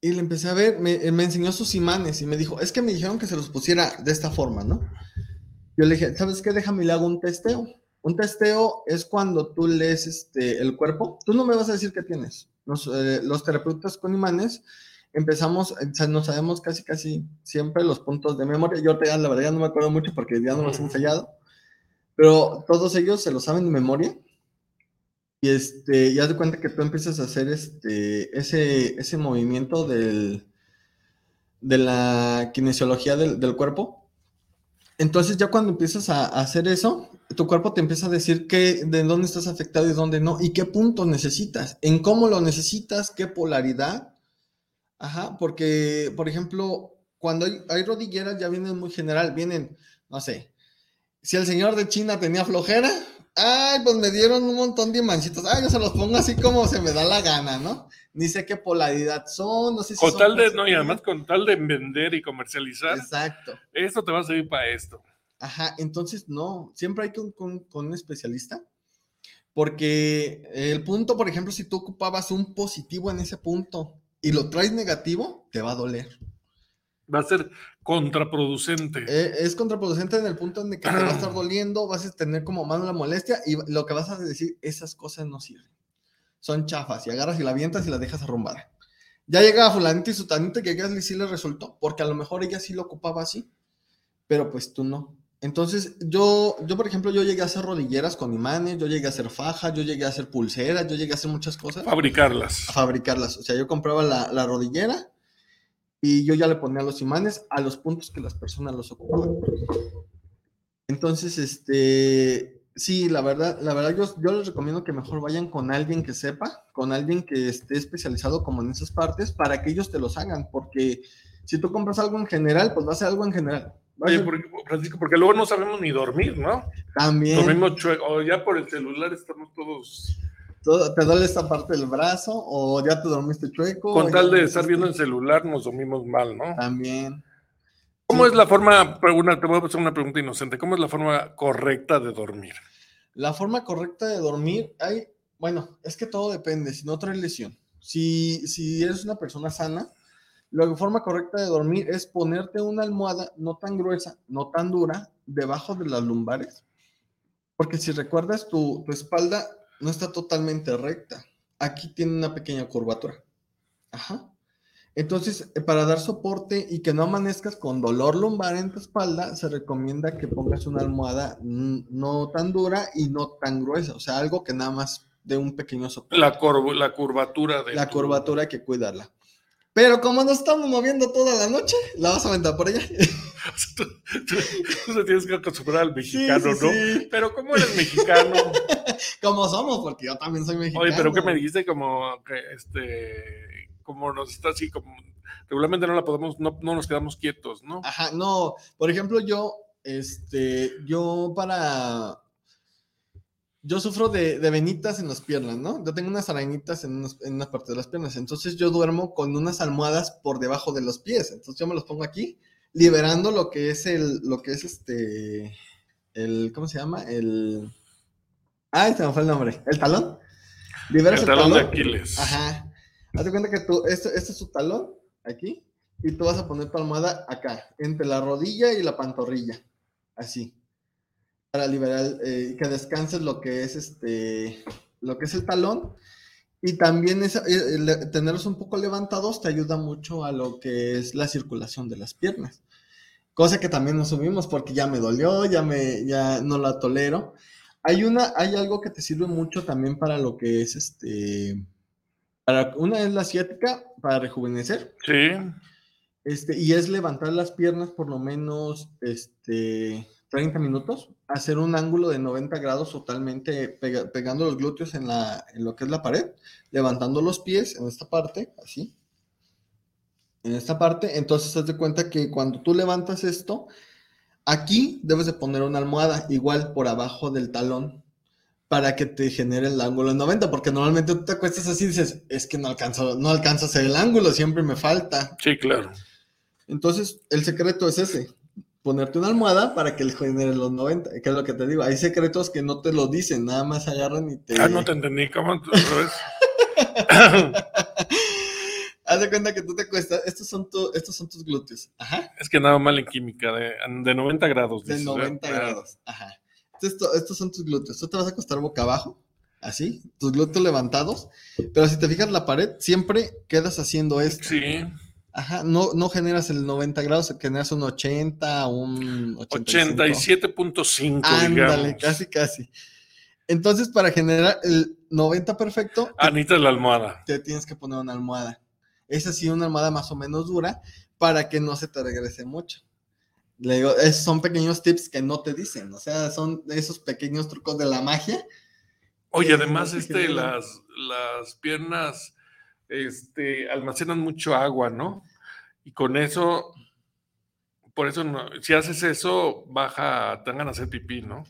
y le empecé a ver, me, me enseñó sus imanes y me dijo, es que me dijeron que se los pusiera de esta forma, ¿no? Yo le dije, ¿sabes qué? Déjame le hago un testeo. Un testeo es cuando tú lees este, el cuerpo. Tú no me vas a decir qué tienes. Eh, los terapeutas con imanes empezamos, eh, no sabemos casi, casi siempre los puntos de memoria. Yo te, la verdad ya no me acuerdo mucho porque ya no los he ensayado, pero todos ellos se lo saben de memoria. Y este, ya te cuenta que tú empiezas a hacer este, ese, ese movimiento del, de la kinesiología del, del cuerpo entonces ya cuando empiezas a, hacer eso, tu cuerpo te empieza a decir que, de dónde estás afectado y dónde no, y qué punto necesitas, en cómo lo necesitas, qué polaridad. Ajá, porque, por ejemplo, cuando hay, rodilleras ya vienen muy general, vienen, no sé, si el señor de China tenía flojera, ay, pues me dieron un montón de mancitos, ay, yo se los pongo así como se me da la gana, ¿no? ni sé qué polaridad son, no sé si
con tal de, no, y además con tal de vender y comercializar.
Exacto.
Esto te va a servir para esto.
Ajá, entonces no, siempre hay que con, con un especialista, porque el punto, por ejemplo, si tú ocupabas un positivo en ese punto y lo traes negativo, te va a doler.
Va a ser contraproducente.
Eh, es contraproducente en el punto en que te va a estar doliendo, vas a tener como más la molestia y lo que vas a decir, esas cosas no sirven son chafas y agarras y la avientas y la dejas arrumbar. Ya llega fulanita y sutanita que y sí le resultó, porque a lo mejor ella sí lo ocupaba así, pero pues tú no. Entonces, yo, yo, por ejemplo, yo llegué a hacer rodilleras con imanes, yo llegué a hacer fajas, yo llegué a hacer pulseras, yo llegué a hacer muchas cosas.
Fabricarlas.
fabricarlas. O sea, yo compraba la, la rodillera y yo ya le ponía los imanes a los puntos que las personas los ocupaban. Entonces, este, Sí, la verdad, la verdad yo, yo les recomiendo que mejor vayan con alguien que sepa, con alguien que esté especializado como en esas partes, para que ellos te los hagan, porque si tú compras algo en general, pues va a ser algo en general.
Oye, porque, Francisco, porque luego no sabemos ni dormir, ¿no?
También.
Dormimos chueco, o ya por el celular estamos todos...
te duele esta parte del brazo, o ya te dormiste chueco.
Con tal de estar viendo el celular nos dormimos mal, ¿no?
También.
¿Cómo es la forma, te voy a hacer una pregunta inocente, ¿cómo es la forma correcta de dormir?
La forma correcta de dormir, hay, bueno, es que todo depende, si no traes lesión. Si, si eres una persona sana, la forma correcta de dormir es ponerte una almohada no tan gruesa, no tan dura, debajo de las lumbares. Porque si recuerdas, tu, tu espalda no está totalmente recta. aquí tiene una pequeña curvatura. Ajá. Entonces, eh, para dar soporte y que no amanezcas con dolor lumbar en tu espalda, se recomienda que pongas una almohada no tan dura y no tan gruesa, o sea, algo que nada más dé un pequeño soporte.
La, la curvatura de...
La curvatura hay que cuidarla. Pero como nos estamos moviendo toda la noche, la vas a aventar por allá.
tú, te tienes que acostumbrar al mexicano, ¿no? Pero ¿cómo eres mexicano?
como somos, porque yo también soy mexicano.
Oye, pero ¿qué me dijiste? Como que este, como nos está así, como regularmente no la podemos, no, no nos quedamos quietos, ¿no?
Ajá, no. Por ejemplo, yo, este, yo para yo sufro de, venitas en las piernas, ¿no? Yo tengo unas arañitas en, una parte de las piernas, entonces yo duermo con unas almohadas por debajo de los pies, entonces yo me los pongo aquí, liberando lo que es el, lo que es este, el, ¿cómo se llama? El, ay, se me fue el nombre, el talón.
Liberas el, talón, de Aquiles.
Ajá. Hazte cuenta que tú, este, este es su talón, aquí, y tú vas a poner tu almohada acá, entre la rodilla y la pantorrilla, así para liberar y eh, que descanses lo que es este lo que es el talón y también es, eh, tenerlos un poco levantados te ayuda mucho a lo que es la circulación de las piernas cosa que también nos subimos porque ya me dolió ya me ya no la tolero hay una hay algo que te sirve mucho también para lo que es este para una es la asiática para rejuvenecer
sí
este y es levantar las piernas por lo menos este 30 minutos, hacer un ángulo de 90 grados totalmente pegando los glúteos en, la, en lo que es la pared, levantando los pies en esta parte, así. En esta parte, entonces haz de cuenta que cuando tú levantas esto, aquí debes de poner una almohada igual por abajo del talón para que te genere el ángulo de 90, porque normalmente tú te acuestas así y dices, es que no alcanzo, no alcanzo a hacer el ángulo, siempre me falta.
Sí, claro.
Entonces, el secreto es ese, ponerte una almohada para que le genere los 90, que es lo que te digo. Hay secretos que no te lo dicen, nada más agarran y te.
Ah, no te entendí, ¿cómo?
Haz de cuenta que tú te cuestas, estos son, estos son tus glúteos. Ajá.
Es que nada mal en química, de, de 90 grados.
De 90 grados, ajá. Esto, estos son tus glúteos. Tú te vas a acostar boca abajo, así, tus glúteos levantados, pero si te fijas la pared, siempre quedas haciendo esto.
Sí.
Ajá, no, no generas el 90 grados, generas un 80, un
87.5.
Ándale, casi, casi. Entonces, para generar el 90 perfecto.
Anita la almohada.
Te tienes que poner una almohada. Es así, una almohada más o menos dura para que no se te regrese mucho. Le digo, son pequeños tips que no te dicen, o sea, son esos pequeños trucos de la magia.
Oye, además, este, las, las piernas este, almacenan mucho agua, ¿no? Y con eso, por eso, si haces eso, baja, te van a hacer pipí, ¿no?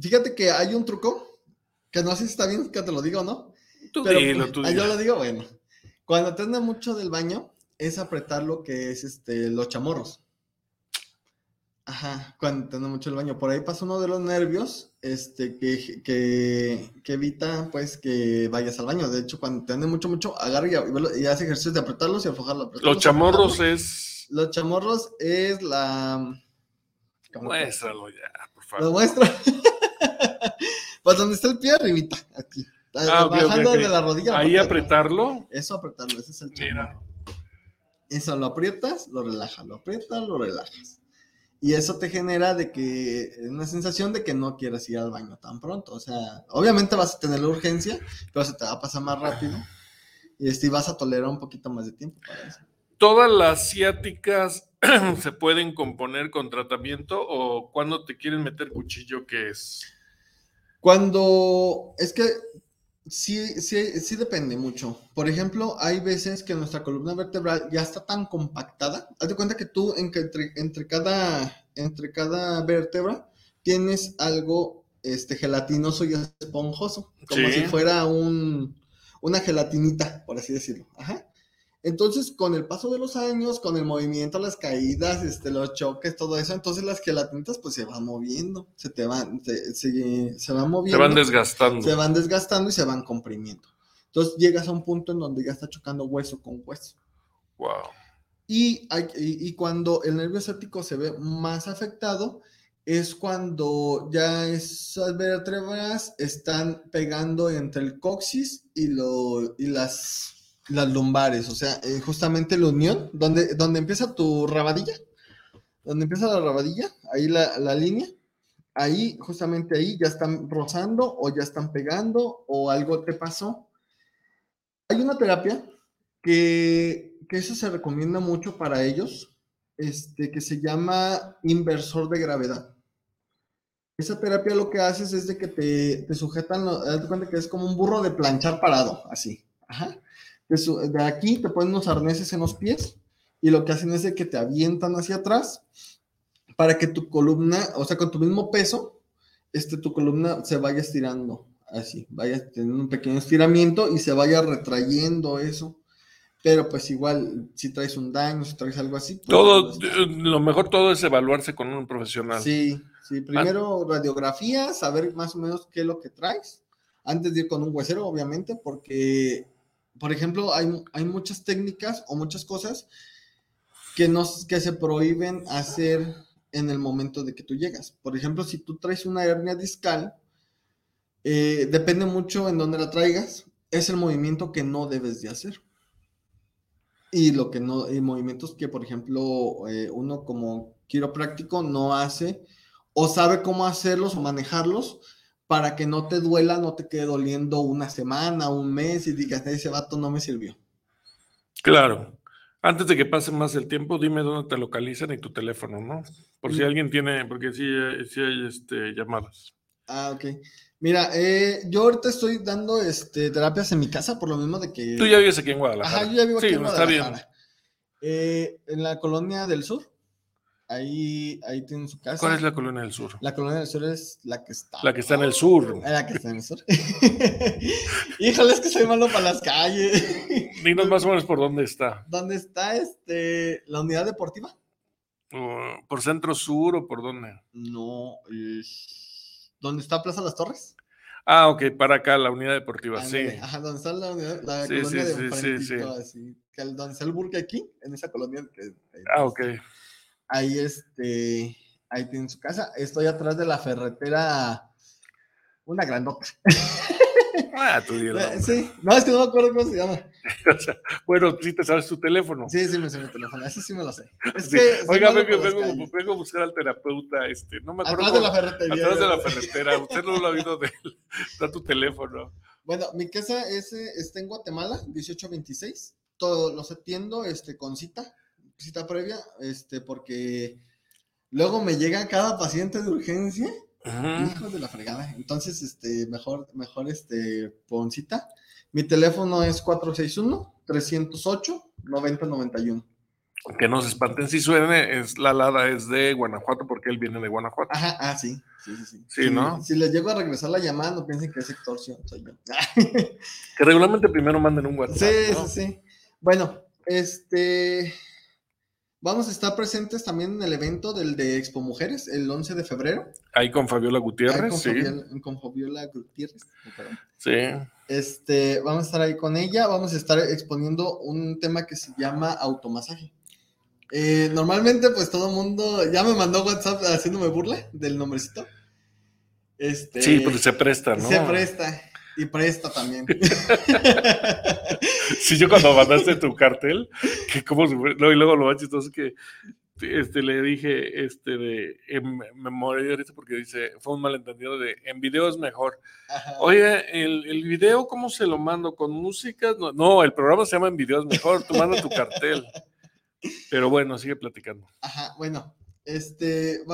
Fíjate que hay un truco, que no sé si está bien que te lo diga o no.
Tú dilo, tú
ah, Yo lo digo, bueno. Cuando te anda mucho del baño, es apretar lo que es este, los chamorros. Ajá, cuando te anda mucho el baño. Por ahí pasa uno de los nervios este, que, que, que, evita pues que vayas al baño. De hecho, cuando te ande mucho, mucho, agarra y, y hace ejercicio de apretarlos y aflojarlos.
Los chamorros es...
Los chamorros es la...
Muéstralo ya, por favor.
Lo muestro. pues donde está el pie arribita, aquí. Ah, bajando de la rodilla.
Ahí apretarlo.
Eso apretarlo, ese es el chamorro. Eso lo aprietas, lo relajas, lo aprietas, lo relajas. Y eso te genera de que una sensación de que no quieres ir al baño tan pronto. O sea, obviamente vas a tener la urgencia, pero se te va a pasar más rápido. Y este, vas a tolerar un poquito más de tiempo para eso.
¿Todas las ciáticas se pueden componer con tratamiento o cuando te quieren meter cuchillo, qué es?
Cuando es que Sí, sí, sí depende mucho. Por ejemplo, hay veces que nuestra columna vertebral ya está tan compactada. Haz de cuenta que tú entre, entre, cada, entre cada vértebra tienes algo este, gelatinoso y esponjoso, como si fuera un, una gelatinita, por así decirlo. Ajá. Entonces, con el paso de los años, con el movimiento, las caídas, este, los choques, todo eso, entonces las gelatinitas pues se van moviendo, se te van, se, se, van moviendo.
Se van desgastando.
Se van desgastando y se van comprimiendo. Entonces llegas a un punto en donde ya está chocando hueso con hueso.
Wow.
Y, hay, y, cuando el nervio ciático se ve más afectado, es cuando ya esas vértebras están pegando entre el coxis y, lo, y las, las lumbares, o sea, eh, justamente la unión, donde, donde empieza tu rabadilla, donde empieza la rabadilla, ahí la, la línea, ahí, justamente ahí, ya están rozando o ya están pegando o algo te pasó. Hay una terapia que, que eso se recomienda mucho para ellos, este, que se llama inversor de gravedad. Esa terapia lo que haces es de que te, te sujetan, das cuenta que es como un burro de planchar parado, así. Ajá. De, de aquí te ponen unos arneses en los pies y lo que hacen es de que te avientan hacia atrás para que tu columna, o sea, con tu mismo peso, este, tu columna se vaya estirando, así, vaya teniendo un pequeño estiramiento y se vaya retrayendo eso. Pero pues igual, si traes un daño, si traes algo así. Pues,
todo, lo mejor todo es evaluarse con un profesional.
Sí, sí, primero radiografía, saber más o menos qué es lo que traes, antes de ir con un huesero, obviamente, porque, por ejemplo, hay, hay muchas técnicas o muchas cosas que, nos, que se prohíben hacer en el momento de que tú llegas. Por ejemplo, si tú traes una hernia discal, eh, depende mucho en dónde la traigas, es el movimiento que no debes de hacer. Y lo que no, hay movimientos que, por ejemplo, eh, uno como quiropráctico no hace o sabe cómo hacerlos o manejarlos para que no te duela, no te quede doliendo una semana, un mes y digas, ese vato no me sirvió.
Claro. Antes de que pase más el tiempo, dime dónde te localizan y tu teléfono, ¿no? Por si alguien tiene, porque sí, sí hay este, llamadas.
Ah, ok. Mira, eh, yo ahorita estoy dando este, terapias en mi casa por lo mismo de que...
Tú ya vives aquí en Guadalajara.
Ajá, yo ya vivo aquí
sí,
en
está
Guadalajara.
bien.
Eh, en la colonia del sur. Ahí, ahí tienen su casa.
¿Cuál es la colonia del sur?
La colonia del sur es la que está.
La que está en el sur.
La que está en el sur. Híjole, es que soy malo para las calles.
Dinos más o menos por dónde está.
¿Dónde está este, la unidad deportiva?
¿Por centro sur o por dónde?
No, es... ¿Dónde está Plaza Las Torres?
Ah, ok, para acá, la unidad deportiva, sí.
Ajá, donde está la, unidad, la
Sí,
colonia
sí,
de
sí, sí, sí.
así. Donde está el Burger King, en esa colonia. que-
Ah, ok.
Ahí, este, ahí tienen su casa. Estoy atrás de la ferretera, una grandota.
Ah, tú.
Eh, Sí, no, es que no me acuerdo cómo se llama.
Bueno, sí te sabes tu teléfono.
Sí, sí, me sé mi teléfono, eso sí me lo sé. Es
Sí.
que
Oiga, vengo, vengo- a buscar al terapeuta, este, no me acuerdo.
Atrás de la ferretería.
atrás de la ferretera. Usted no lo ha oído de él. Está tu teléfono.
Bueno, mi casa es, eh, está en Guatemala, 1826. Todo los atiendo este, con cita, cita previa, este, porque luego me llega cada paciente de urgencia,
Ujú.
hijos de la fregada. Entonces, este, mejor, mejor, este, pon cita. Mi teléfono es 461-308-9091.
Que no se espanten si suene, es la Lada es de Guanajuato porque él viene de Guanajuato.
Ajá, ah, sí, sí, sí. Sí,
Sí, ¿no?
Si les llego a regresar la llamada, no piensen que es extorsión, soy yo.
Que regularmente primero manden un WhatsApp.
Sí,
¿no?
sí, sí. Bueno, este. Vamos a estar presentes también en el evento del de Expo Mujeres, el 11 de febrero.
Ahí con Fabiola
Ahí
Gutiérrez,
con,
sí.
Fabiola, con Fabiola Gutiérrez. perdón.
Sí.
Este, vamos a estar ahí con ella. Vamos a estar exponiendo un tema que se llama automasaje. Eh, normalmente, pues todo el mundo ya me mandó WhatsApp haciéndome burla del nombrecito. Este,
Sí, porque se presta, ¿no?
Se presta. Y presta también.
Sí, yo cuando mandaste tu cartel, que como no, y luego lo más chistoso que este, le dije, este, de, em, me morí de risa porque dice, fue un malentendido de, en video es mejor.
Ajá.
Oye, el, el video, ¿cómo se lo mando? ¿Con música? No, no, el programa se llama En video es mejor, tú manda tu cartel. Pero bueno, sigue platicando.
Ajá, bueno, este, este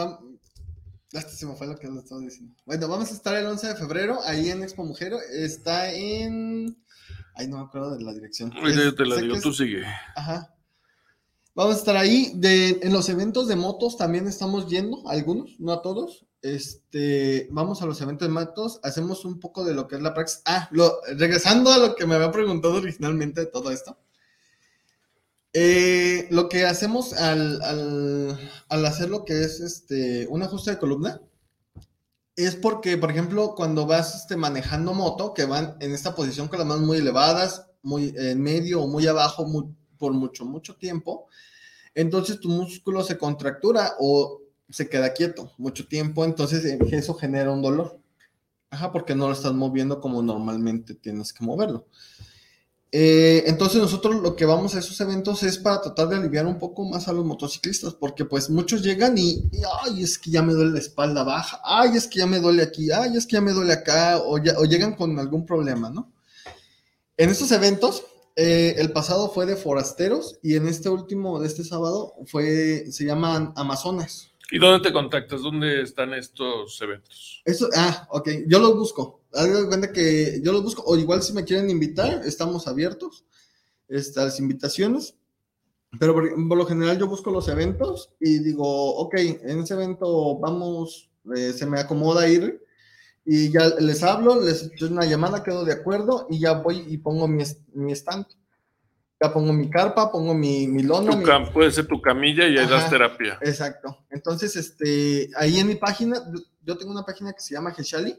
se me fue lo que les estaba diciendo. Bueno, vamos a estar el 11 de febrero ahí en Expo Mujer, está en, ay, no me acuerdo de la dirección.
Yo te la digo,
es-
tú sigue.
Ajá. Vamos a estar ahí, de, en los eventos de motos también estamos yendo, algunos, no a todos. Este, vamos a los eventos de motos, hacemos un poco de lo que es la praxis. Ah, lo, regresando a lo que me había preguntado originalmente de todo esto. Eh, lo que hacemos al, al, al hacer lo que es este, un ajuste de columna es porque, por ejemplo, cuando vas este, manejando moto, que van en esta posición con las manos muy elevadas, muy en medio o muy abajo muy- por mucho, mucho tiempo, entonces tu músculo se contractura o se queda quieto mucho tiempo, entonces eh, eso genera un dolor. Ajá, porque no lo estás moviendo como normalmente tienes que moverlo. Eh, entonces nosotros lo que vamos a esos eventos es para tratar de aliviar un poco más a los motociclistas, porque pues muchos llegan y, ay, es que ya me duele la espalda baja, ay, es que ya me duele aquí, ay, es que ya me duele acá, o, ya, llegan con algún problema, ¿no? En estos eventos, eh, el pasado fue de forasteros y en este último de este sábado fue, se llaman Amazonas.
¿Y dónde te contactas? ¿Dónde están estos eventos?
Eso, ah, ok, yo los busco. Hagan cuenta que yo los busco, o igual si me quieren invitar, estamos abiertos este, a las invitaciones. Pero por, lo general yo busco los eventos y digo, ok, en ese evento vamos, eh, se me acomoda ir y ya les hablo, les doy una llamada, quedo de acuerdo y ya voy y pongo mi, mi stand ya pongo mi carpa, pongo mi, mi lona.
Puede ser tu camilla y ahí das terapia.
Exacto. Entonces, este, ahí en mi página, yo tengo una página que se llama Geshali,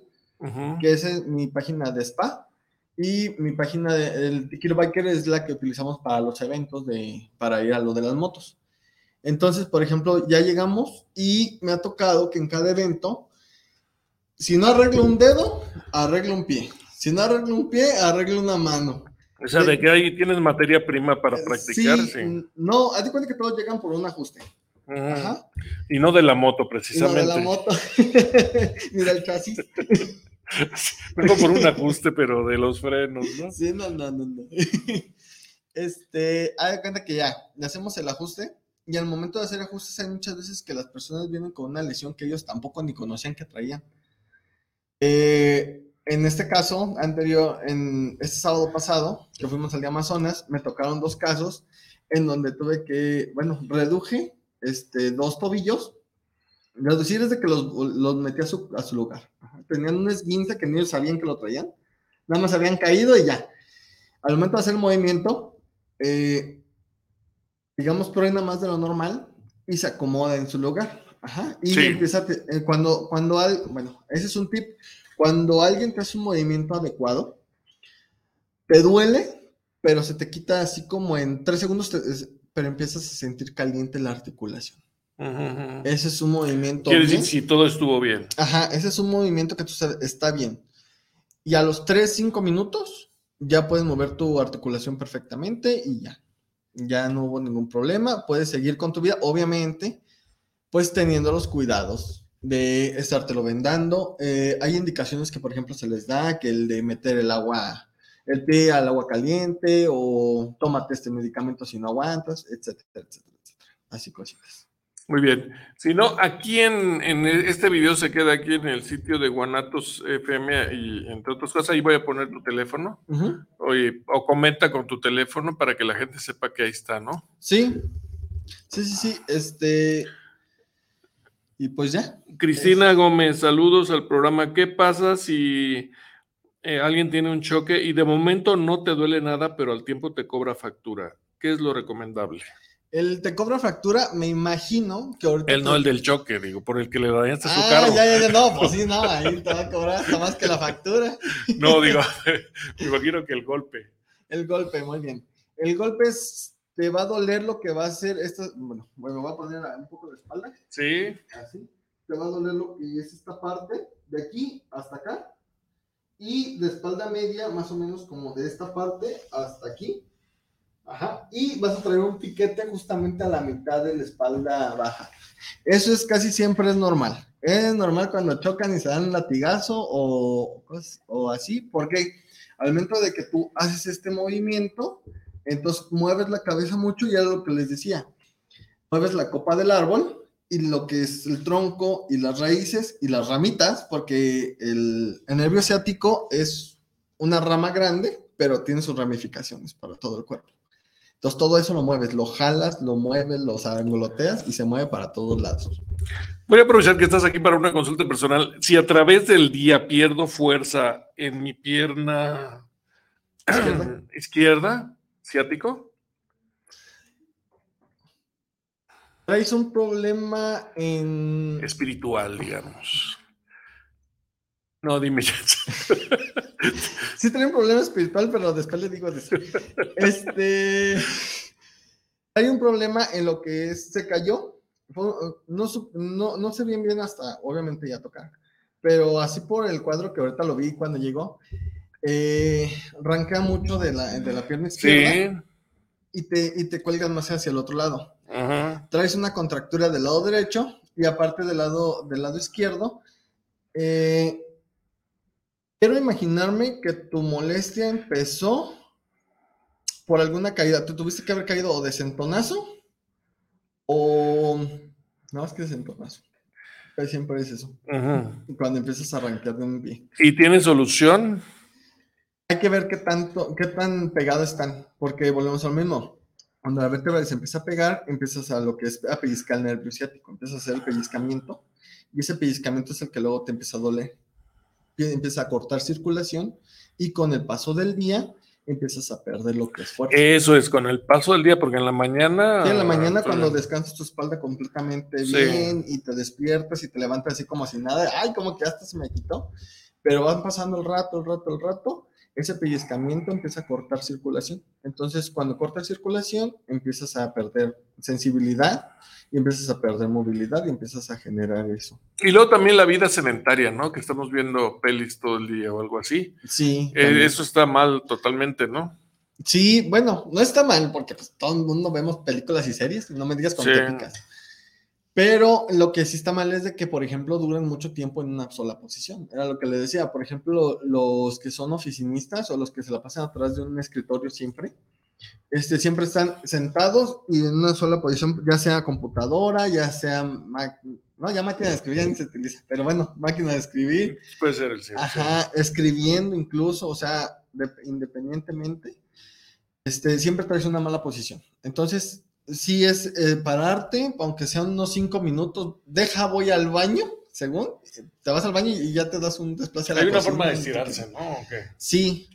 que es mi página de spa. Y mi página de el Kilo Biker es la que utilizamos para los eventos de, para ir a lo de las motos. Entonces, por ejemplo, ya llegamos y me ha tocado que en cada evento, si no arreglo un dedo, arreglo un pie. Si no arreglo un pie, arreglo una mano.
O sea, de que ahí tienes materia prima para practicar. Sí,
No, haz de cuenta que todos llegan por un ajuste.
Ajá. Y no de la moto, precisamente. no de
la moto, ni del chasis.
Vengo por un ajuste, pero de los frenos, ¿no?
Sí, no, no, no, no. Este, haz de cuenta que ya, le hacemos el ajuste y al momento de hacer ajustes hay muchas veces que las personas vienen con una lesión que ellos tampoco ni conocían que traían. Eh, en este caso anterior, en este sábado pasado, que fuimos al de Amazonas, me tocaron dos casos en donde tuve que, bueno, reduje este, dos tobillos. Reducir es de que los, los metí a su, a su lugar. Tenían un esguince que ni ellos sabían que lo traían. Nada más habían caído y ya. Al momento de hacer el movimiento, eh, digamos, truena más de lo normal y se acomoda en su lugar. Ajá. Y empieza, eh, cuando, cuando hay, bueno, ese es un tip. Cuando alguien te hace un movimiento adecuado, te duele, pero se te quita así como en tres segundos, pero empiezas a sentir caliente la articulación. Ese es un movimiento.
Quiere decir si todo estuvo bien.
Ajá, ese es un movimiento que tú está bien. Y a los tres, cinco minutos ya puedes mover tu articulación perfectamente y ya. Ya no hubo ningún problema. Puedes seguir con tu vida, obviamente, pues teniendo los cuidados de estártelo vendando. Eh, hay indicaciones que, por ejemplo, se les da, que el de meter el agua, el pie al agua caliente o tómate este medicamento si no aguantas, etcétera, etcétera, etcétera. Así cositas.
Muy bien. Si no, aquí en, este video se queda aquí en el sitio de Guanatos FM y entre otras cosas, ahí voy a poner tu teléfono. o comenta con tu teléfono para que la gente sepa que ahí está, ¿no?
Sí. Sí, sí, sí. Este. Y pues ya.
Cristina Gómez, saludos al programa. ¿Qué pasa si eh, alguien tiene un choque y de momento no te duele nada, pero al tiempo te cobra factura? ¿Qué es lo recomendable?
El te cobra factura, me imagino que ahorita.
El no, el del choque, digo, por el que le dañaste su
ah,
carro.
Ya, ya, ya, no, pues sí, no, ahí te va a cobrar hasta más que la factura.
No, digo, me imagino que el golpe.
El golpe, muy bien. El golpe es te va a doler lo que va a hacer esta, bueno, me voy a poner un poco de espalda.
Sí.
Así. Te va a doler lo que es esta parte, de aquí hasta acá. Y de espalda media, más o menos como de esta parte hasta aquí. Ajá. Y vas a traer un piquete justamente a la mitad de la espalda baja. Eso es casi siempre es normal. Es normal cuando chocan y se dan un latigazo o, o así, porque al momento de que tú haces este movimiento, entonces mueves la cabeza mucho y era lo que les decía. Mueves la copa del árbol y lo que es el tronco y las raíces y las ramitas, porque el, nervio ciático es una rama grande, pero tiene sus ramificaciones para todo el cuerpo. Entonces todo eso lo mueves, lo jalas, lo mueves, lo angoloteas y se mueve para todos lados.
Voy a aprovechar que estás aquí para una consulta personal. Si a través del día pierdo fuerza en mi pierna izquierda ciático?
Traes un problema en...
Espiritual, digamos. No, dime ya.
sí trae un problema espiritual, pero después le digo eso. Este... Hay un problema en lo que es, se cayó no, no, no sé bien bien hasta, obviamente ya tocar, pero así por el cuadro que ahorita lo vi cuando llegó, eh, mucho de la, de la pierna izquierda y, te, y te cuelgas más hacia el otro lado. Traes una contractura del lado derecho y aparte del lado, del lado izquierdo. Eh, quiero imaginarme que tu molestia empezó por alguna caída. ¿Tú tuviste que haber caído o de sentonazo o... No, es que de sentonazo. Siempre es eso. Cuando empiezas a arrancar de un pie.
¿Y tiene solución?
Hay que ver qué tanto, qué tan pegadas están, porque volvemos al mismo. Cuando la vértebra se empieza a pegar, empiezas a lo que es a pellizcar el nervio ciático, empiezas a hacer el pellizcamiento, y ese pellizcamiento es el que luego te empieza a doler. Empieza a cortar circulación, y con el paso del día empiezas a perder lo que es fuerte.
Eso es, con el paso del día, porque en la mañana...
Sí, en la mañana cuando descansas tu espalda completamente bien y te despiertas y te levantas así como si nada, ay, como que hasta se me quitó, pero van pasando el rato, el rato, el rato, ese pellizcamiento empieza a cortar circulación. Entonces, cuando corta circulación, empiezas a perder sensibilidad y empiezas a perder movilidad y empiezas a generar eso.
Y luego también la vida sedentaria, ¿no? Que estamos viendo pelis todo el día o algo así.
Sí.
Eh, eso está mal totalmente, ¿no?
Sí, bueno, no está mal porque pues, todo el mundo vemos películas y series, no me digas con sí. Pero lo que sí está mal es de que, por ejemplo, duran mucho tiempo en una sola posición. Era lo que le decía. Por ejemplo, los que son oficinistas o los que se la pasan atrás de un escritorio siempre, este, siempre están sentados y en una sola posición, ya sea computadora, ya sea no, ya máquina de escribir ya ni se utiliza, pero bueno, máquina de escribir.
Puede ser el
cierto. Ajá, escribiendo incluso, o sea, independientemente, este, siempre traes una mala posición. Entonces, sí es eh, pararte, aunque sean unos cinco minutos, deja, voy al baño, según, te vas al baño y ya te das un desplace
a la Hay una forma de estirarse, ¿no?
Sí,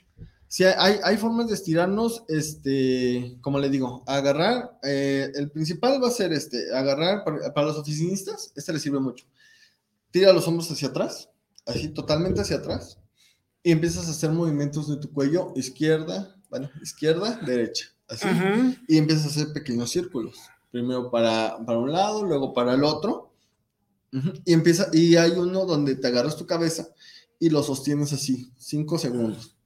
sí, hay, hay formas de estirarnos, este, como le digo, agarrar, eh, el principal va a ser este, agarrar, para, para los oficinistas, este les sirve mucho, tira los hombros hacia atrás, así, totalmente hacia atrás, y empiezas a hacer movimientos de tu cuello, izquierda, bueno, izquierda, derecha así, y empiezas a hacer pequeños círculos. Primero para, para un lado, luego para el otro. Y empieza, y hay uno donde te agarras tu cabeza y lo sostienes así, cinco segundos.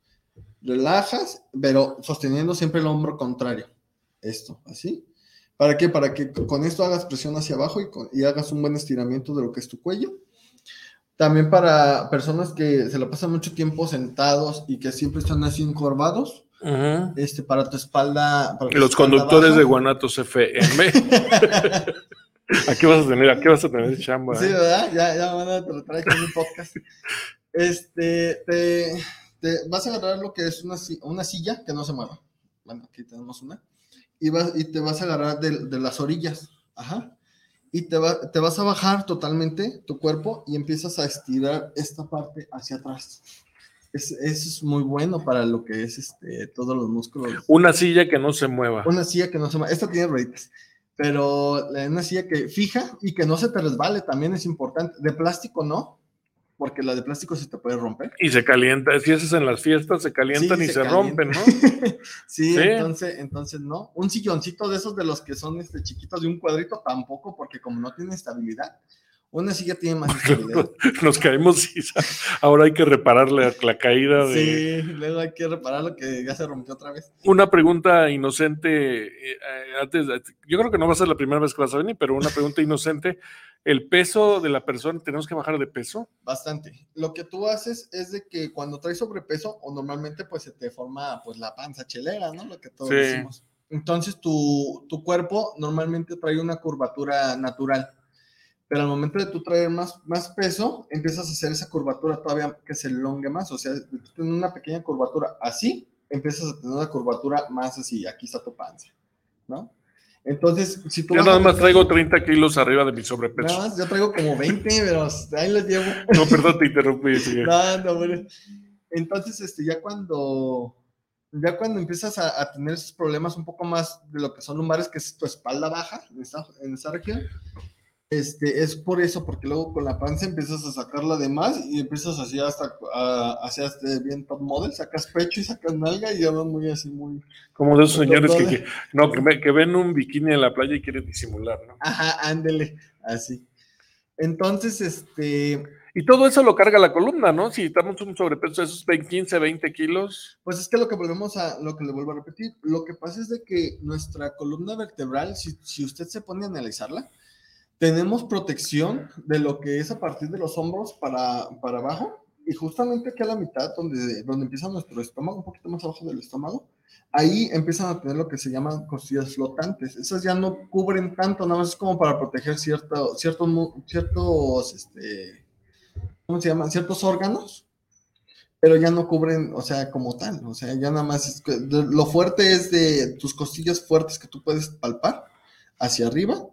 Relajas, pero sosteniendo siempre el hombro contrario. Esto, así. ¿Para qué? Para que con esto hagas presión hacia abajo y, y hagas un buen estiramiento de lo que es tu cuello. También para personas que se la pasan mucho tiempo sentados y que siempre están así encorvados, este, para tu espalda.
Los conductores de Guanatos FM. aquí vas a tener, aquí vas a tener chamba.
Sí, ¿eh? ¿verdad? Ya, ya van a tratar aquí en un podcast. Este, te, te, vas a agarrar lo que es una, una silla que no se mueva. Bueno, aquí tenemos una. Y, vas, y te vas a agarrar de, de las orillas. Ajá. Y te, va, te vas a bajar totalmente tu cuerpo y empiezas a estirar esta parte hacia atrás. Es, es, muy bueno para lo que es este, todos los músculos.
Una silla que no se mueva.
Una silla que no se mueva. Esta tiene rueditas, pero una silla que fija y que no se te resbale también es importante. De plástico no, porque la de plástico se te puede romper.
Y se calienta, si haces en las fiestas, se calientan sí, y se, se rompen, ¿no?
sí, sí, Entonces, entonces no. Un silloncito de esos de los que son este, chiquitos de un cuadrito tampoco, porque como no tiene estabilidad, una silla tiene más estabilidad.
Nos caemos y ahora hay que reparar la, la, caída de.
Sí, luego hay que reparar lo que ya se rompió otra vez.
Una pregunta inocente, eh, antes, yo creo que no va a ser la primera vez que vas a venir, pero una pregunta inocente. ¿El peso de la persona, tenemos que bajar de peso?
Bastante. Lo que tú haces es de que cuando traes sobrepeso, o normalmente pues se te forma pues la panza chelera, ¿no? Lo que todos sí. decimos. Entonces tu, tu cuerpo normalmente trae una curvatura natural pero al momento de tú traer más, más peso, empiezas a hacer esa curvatura todavía que se elongue más, o sea, tú tienes una pequeña curvatura así, empiezas a tener una curvatura más así, aquí está tu panza, ¿no? Entonces, si tú...
Yo nada más traigo 30 kilos arriba de mi sobrepeso.
Nada más, yo traigo como 20, pero ahí les llevo.
No, perdón, te interrumpí.
No, no, bueno. Entonces, este, ya cuando... Ya cuando empiezas a, a, tener esos problemas un poco más de lo que son lumbares, que es tu espalda baja en esta, en esta región, este, es por eso, porque luego con la panza empiezas a sacarla de más y empiezas así hasta hacia este bien top model, sacas pecho y sacas nalga y ya van muy así, muy...
Como de esos señores que, no, que, ven un bikini en la playa y quieren disimular, ¿no?
Ajá, ándele, así. Entonces, este...
Y todo eso lo carga la columna, ¿no? Si estamos un sobrepeso de esos 15, 20 kilos.
Pues es que lo que volvemos a, lo que le vuelvo a repetir, lo que pasa es de que nuestra columna vertebral, si, si usted se pone a analizarla, tenemos protección de lo que es a partir de los hombros para, para abajo y justamente aquí a la mitad, donde, donde empieza nuestro estómago, un poquito más abajo del estómago, ahí empiezan a tener lo que se llaman costillas flotantes. Esas ya no cubren tanto, nada más es como para proteger cierto, ciertos, ciertos, este, ¿cómo se llaman? Ciertos órganos, pero ya no cubren, o sea, como tal, o sea, ya nada más, lo fuerte es de tus costillas fuertes que tú puedes palpar hacia arriba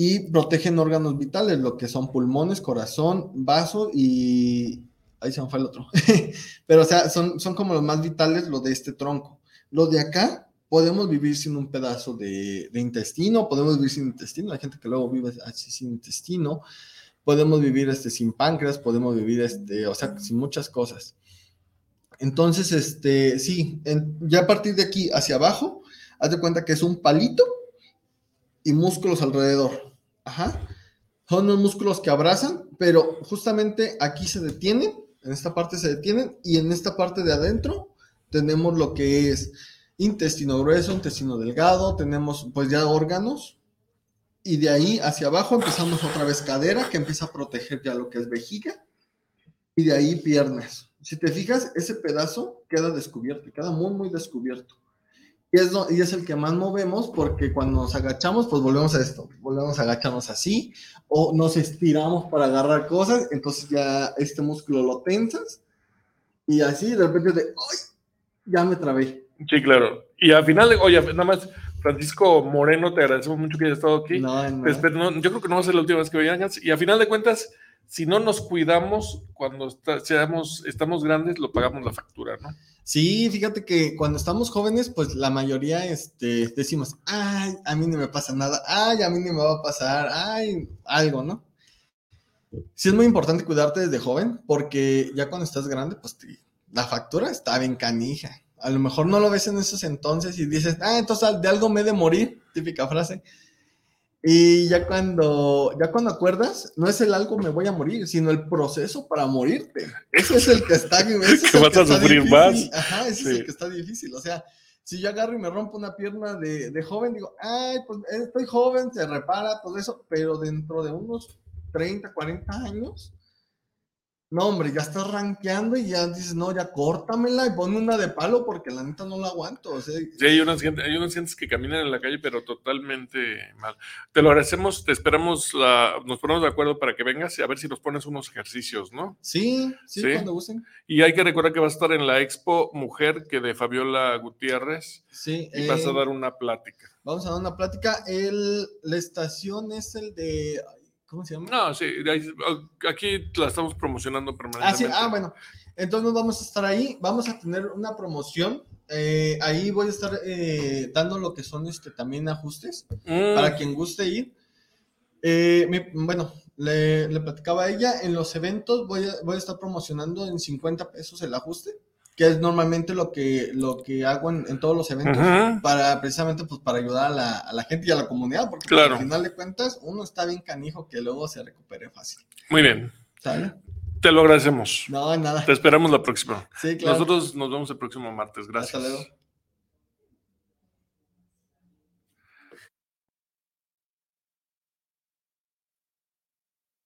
y protegen órganos vitales, lo que son pulmones, corazón, vaso y... Ahí se me fue el otro. Pero o sea, son, son como los más vitales lo de este tronco. Lo de acá, podemos vivir sin un pedazo de, intestino, podemos vivir sin intestino, hay gente que luego vive así sin intestino, podemos vivir este, sin páncreas, podemos vivir, este, o sea, sin muchas cosas. Entonces, este, sí, ya a partir de aquí hacia abajo, haz de cuenta que es un palito y músculos alrededor. Ajá. Son los músculos que abrazan, pero justamente aquí se detienen, en esta parte se detienen y en esta parte de adentro tenemos lo que es intestino grueso, intestino delgado, tenemos pues ya órganos y de ahí hacia abajo empezamos otra vez cadera que empieza a proteger ya lo que es vejiga y de ahí piernas. Si te fijas, ese pedazo queda descubierto, queda muy, muy descubierto. Y es, y es el que más movemos porque cuando nos agachamos, pues volvemos a esto, volvemos a agacharnos así, o nos estiramos para agarrar cosas, entonces ya este músculo lo tensas, y así de repente de, ¡ay! Ya me trabé.
Sí, claro. Y al final, oye, nada más, Francisco Moreno, te agradecemos mucho que hayas estado aquí. No, no. yo creo que no va a ser la última vez que vengas, y al final de cuentas, si no nos cuidamos, cuando seamos, estamos grandes, lo pagamos la factura, ¿no?
Sí, fíjate que cuando estamos jóvenes, pues la mayoría este, decimos, ay, a mí no me pasa nada, ay, a mí no me va a pasar, ay, algo, ¿no? Sí es muy importante cuidarte desde joven, porque ya cuando estás grande, pues la factura está bien canija. A lo mejor no lo ves en esos entonces y dices, ah, entonces de algo me he de morir, típica frase. Y ya cuando, ya cuando acuerdas, no es el algo me voy a morir, sino el proceso para morirte. Ese es el que está, ese
que vas a sufrir más.
Ajá, ese es el que está difícil. O sea, si yo agarro y me rompo una pierna de, de joven, digo, ay, pues estoy joven, se repara, todo eso, pero dentro de unos 30, 40 años, no, hombre, ya estás rankeando y ya dices, no, ya córtamela y ponme una de palo porque la neta no la aguanto. sí,
hay unas, hay unas gentes que caminan en la calle, pero totalmente mal. Te lo agradecemos, te esperamos, la, nos ponemos de acuerdo para que vengas y a ver si nos pones unos ejercicios, ¿no?
Sí, sí, cuando gusten.
Y hay que recordar que vas a estar en la Expo Mujer que de Fabiola Gutiérrez.
Sí.
Y vas a eh, dar una plática.
Vamos a dar una plática. El, la estación es el de ¿Cómo se llama?
No, sí, aquí la estamos promocionando permanentemente.
Ah, sí, ah, bueno. Entonces vamos a estar ahí, vamos a tener una promoción. Eh, ahí voy a estar eh, dando lo que son este también ajustes mm. para quien guste ir. Eh, bueno, le, le, platicaba a ella, en los eventos voy a, voy a estar promocionando en 50 pesos el ajuste que es normalmente lo que, lo que hago en, todos los eventos, para precisamente pues para ayudar a la, a la, gente y a la comunidad, porque pues, al final de cuentas uno está bien canijo que luego se recupere fácil.
Muy bien. Te lo agradecemos.
No, nada.
Te esperamos la próxima.
Sí, claro.
Nosotros nos vemos el próximo martes. Gracias.
Hasta luego.